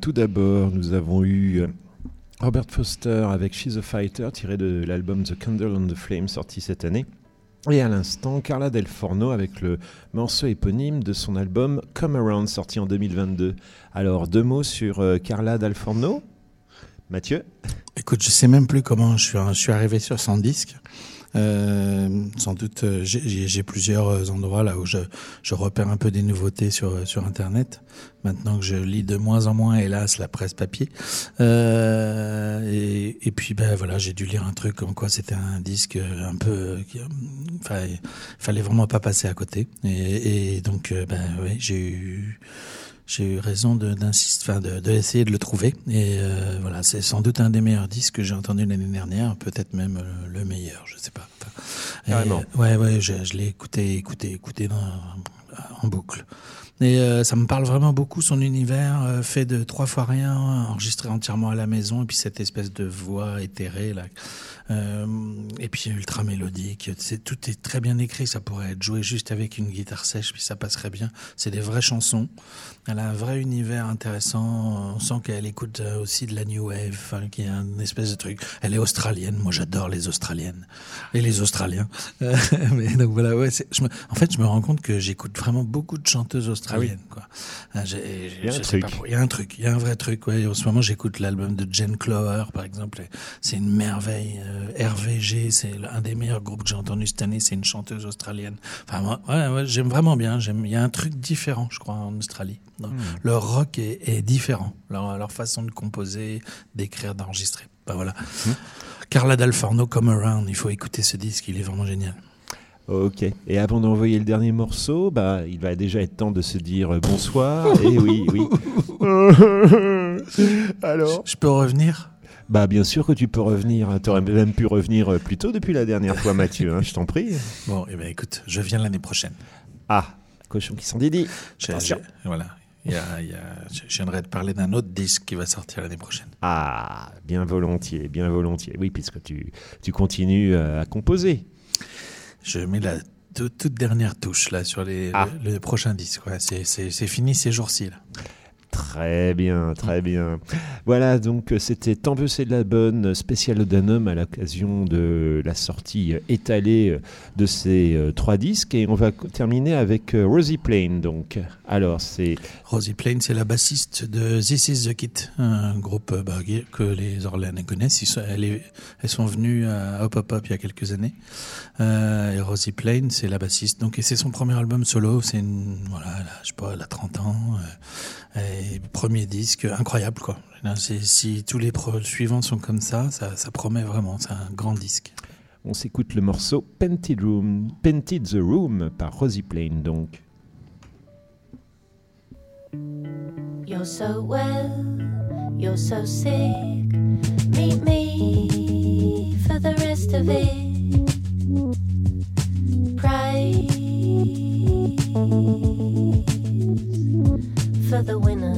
Tout d'abord, nous avons eu euh, Robert Foster avec She's a Fighter, tiré de l'album The Candle on the Flame, sorti cette année. Et à l'instant, Carla Del Forno avec le morceau éponyme de son album Come Around, sorti en 2022. Alors, deux mots sur euh, Carla Del Forno? Mathieu? Écoute, je sais même plus comment je suis arrivé sur son disque. Euh, sans doute, euh, j'ai- plusieurs endroits là où je, repère un peu des nouveautés sur euh, sur Internet. Maintenant que je lis de moins en moins, hélas, la presse papier. Et, puis, ben voilà, j'ai dû lire un truc comme quoi c'était un disque un peu, enfin, il fallait vraiment pas passer à côté. Et, et donc, ben oui, j'ai eu j'ai eu raison d'insister, enfin de, de essayer de le trouver. Et euh, voilà, c'est sans doute un des meilleurs disques que j'ai entendu l'année dernière, peut-être même euh, le meilleur, je sais pas. Enfin, et, euh, ouais, ouais, je, je l'ai écouté, écouté, écouté dans, en boucle. Et euh, ça me parle vraiment beaucoup son univers euh, fait de trois fois rien, enregistré entièrement à la maison, et puis cette espèce de voix éthérée là, euh, et puis ultra mélodique. C'est tout est très bien écrit. Ça pourrait être joué juste avec une guitare sèche, puis ça passerait bien. C'est des vraies chansons. Elle a un vrai univers intéressant. On sent qu'elle écoute euh, aussi de la new wave, enfin, qui est un espèce de truc. Elle est australienne. Moi, j'adore les australiennes et les Australiens. Euh, mais donc voilà, ouais. c'est- Je me, en fait, je me rends compte que j'écoute vraiment beaucoup de chanteuses australiennes. Quoi. Ah, j'ai- Il y a un truc. Il y a un truc. Il y a un vrai truc. Ouais. En ce moment, j'écoute l'album de Jen Clower, par exemple. C'est une merveille. Euh, RVG, c'est un des meilleurs groupes que j'ai entendu cette année. C'est une chanteuse australienne. Enfin, moi, ouais, ouais, j'aime vraiment bien. J'aime. Il y a un truc différent, je crois, en Australie. Non. Leur rock est, est différent. Leur, leur façon de composer, d'écrire, d'enregistrer. Bah voilà. Carla Dalforno, Come Around. Il faut écouter ce disque. Il est vraiment génial. Ok. Et avant d'envoyer le dernier morceau, bah, il va déjà être temps de se dire euh, bonsoir. Et oui, oui. Alors Je peux revenir? Bah, bien sûr que tu peux revenir. Tu aurais même pu revenir euh, plus tôt depuis la dernière fois, Mathieu. hein, je t'en prie. Bon, eh ben écoute, je viens l'année prochaine. Ah, cochon qui s'en j'ai- Voilà. Il y a, il y a- je viendrai te parler d'un autre disque qui va sortir l'année prochaine. Ah, bien volontiers, bien volontiers. Oui, puisque tu, tu continues euh, à composer. Je mets la toute, dernière touche là sur les, Ah. le, le prochain disque. Ouais, c'est, fini ces jours-ci. Là. Très bien, très bien. Voilà, donc euh, c'était Tant veut c'est de la bonne spéciale Odanum à l'occasion de la sortie euh, étalée euh, de ces euh, trois disques. Et on va terminer avec euh, Rosie Plain. Donc, alors, c'est Rosie Plain, c'est la bassiste de This Is the Kit, un groupe euh, bah, que les Orléanais connaissent. Elles, sont venues à Hop Hop Hop il y a quelques années. Euh, et Rosie Plain, c'est la bassiste. Donc, et c'est son premier album solo. C'est voilà, je sais pas, elle a 30 ans. euh, Premier disque incroyable quoi. Si tous les suivants sont comme ça, ça, promet vraiment. C'est un grand disque. On s'écoute le morceau Painted, Room, Painted the Room par Rosie Plain, donc. You're so well, you're so sick. Meet me for the rest of it. Pray for the winner.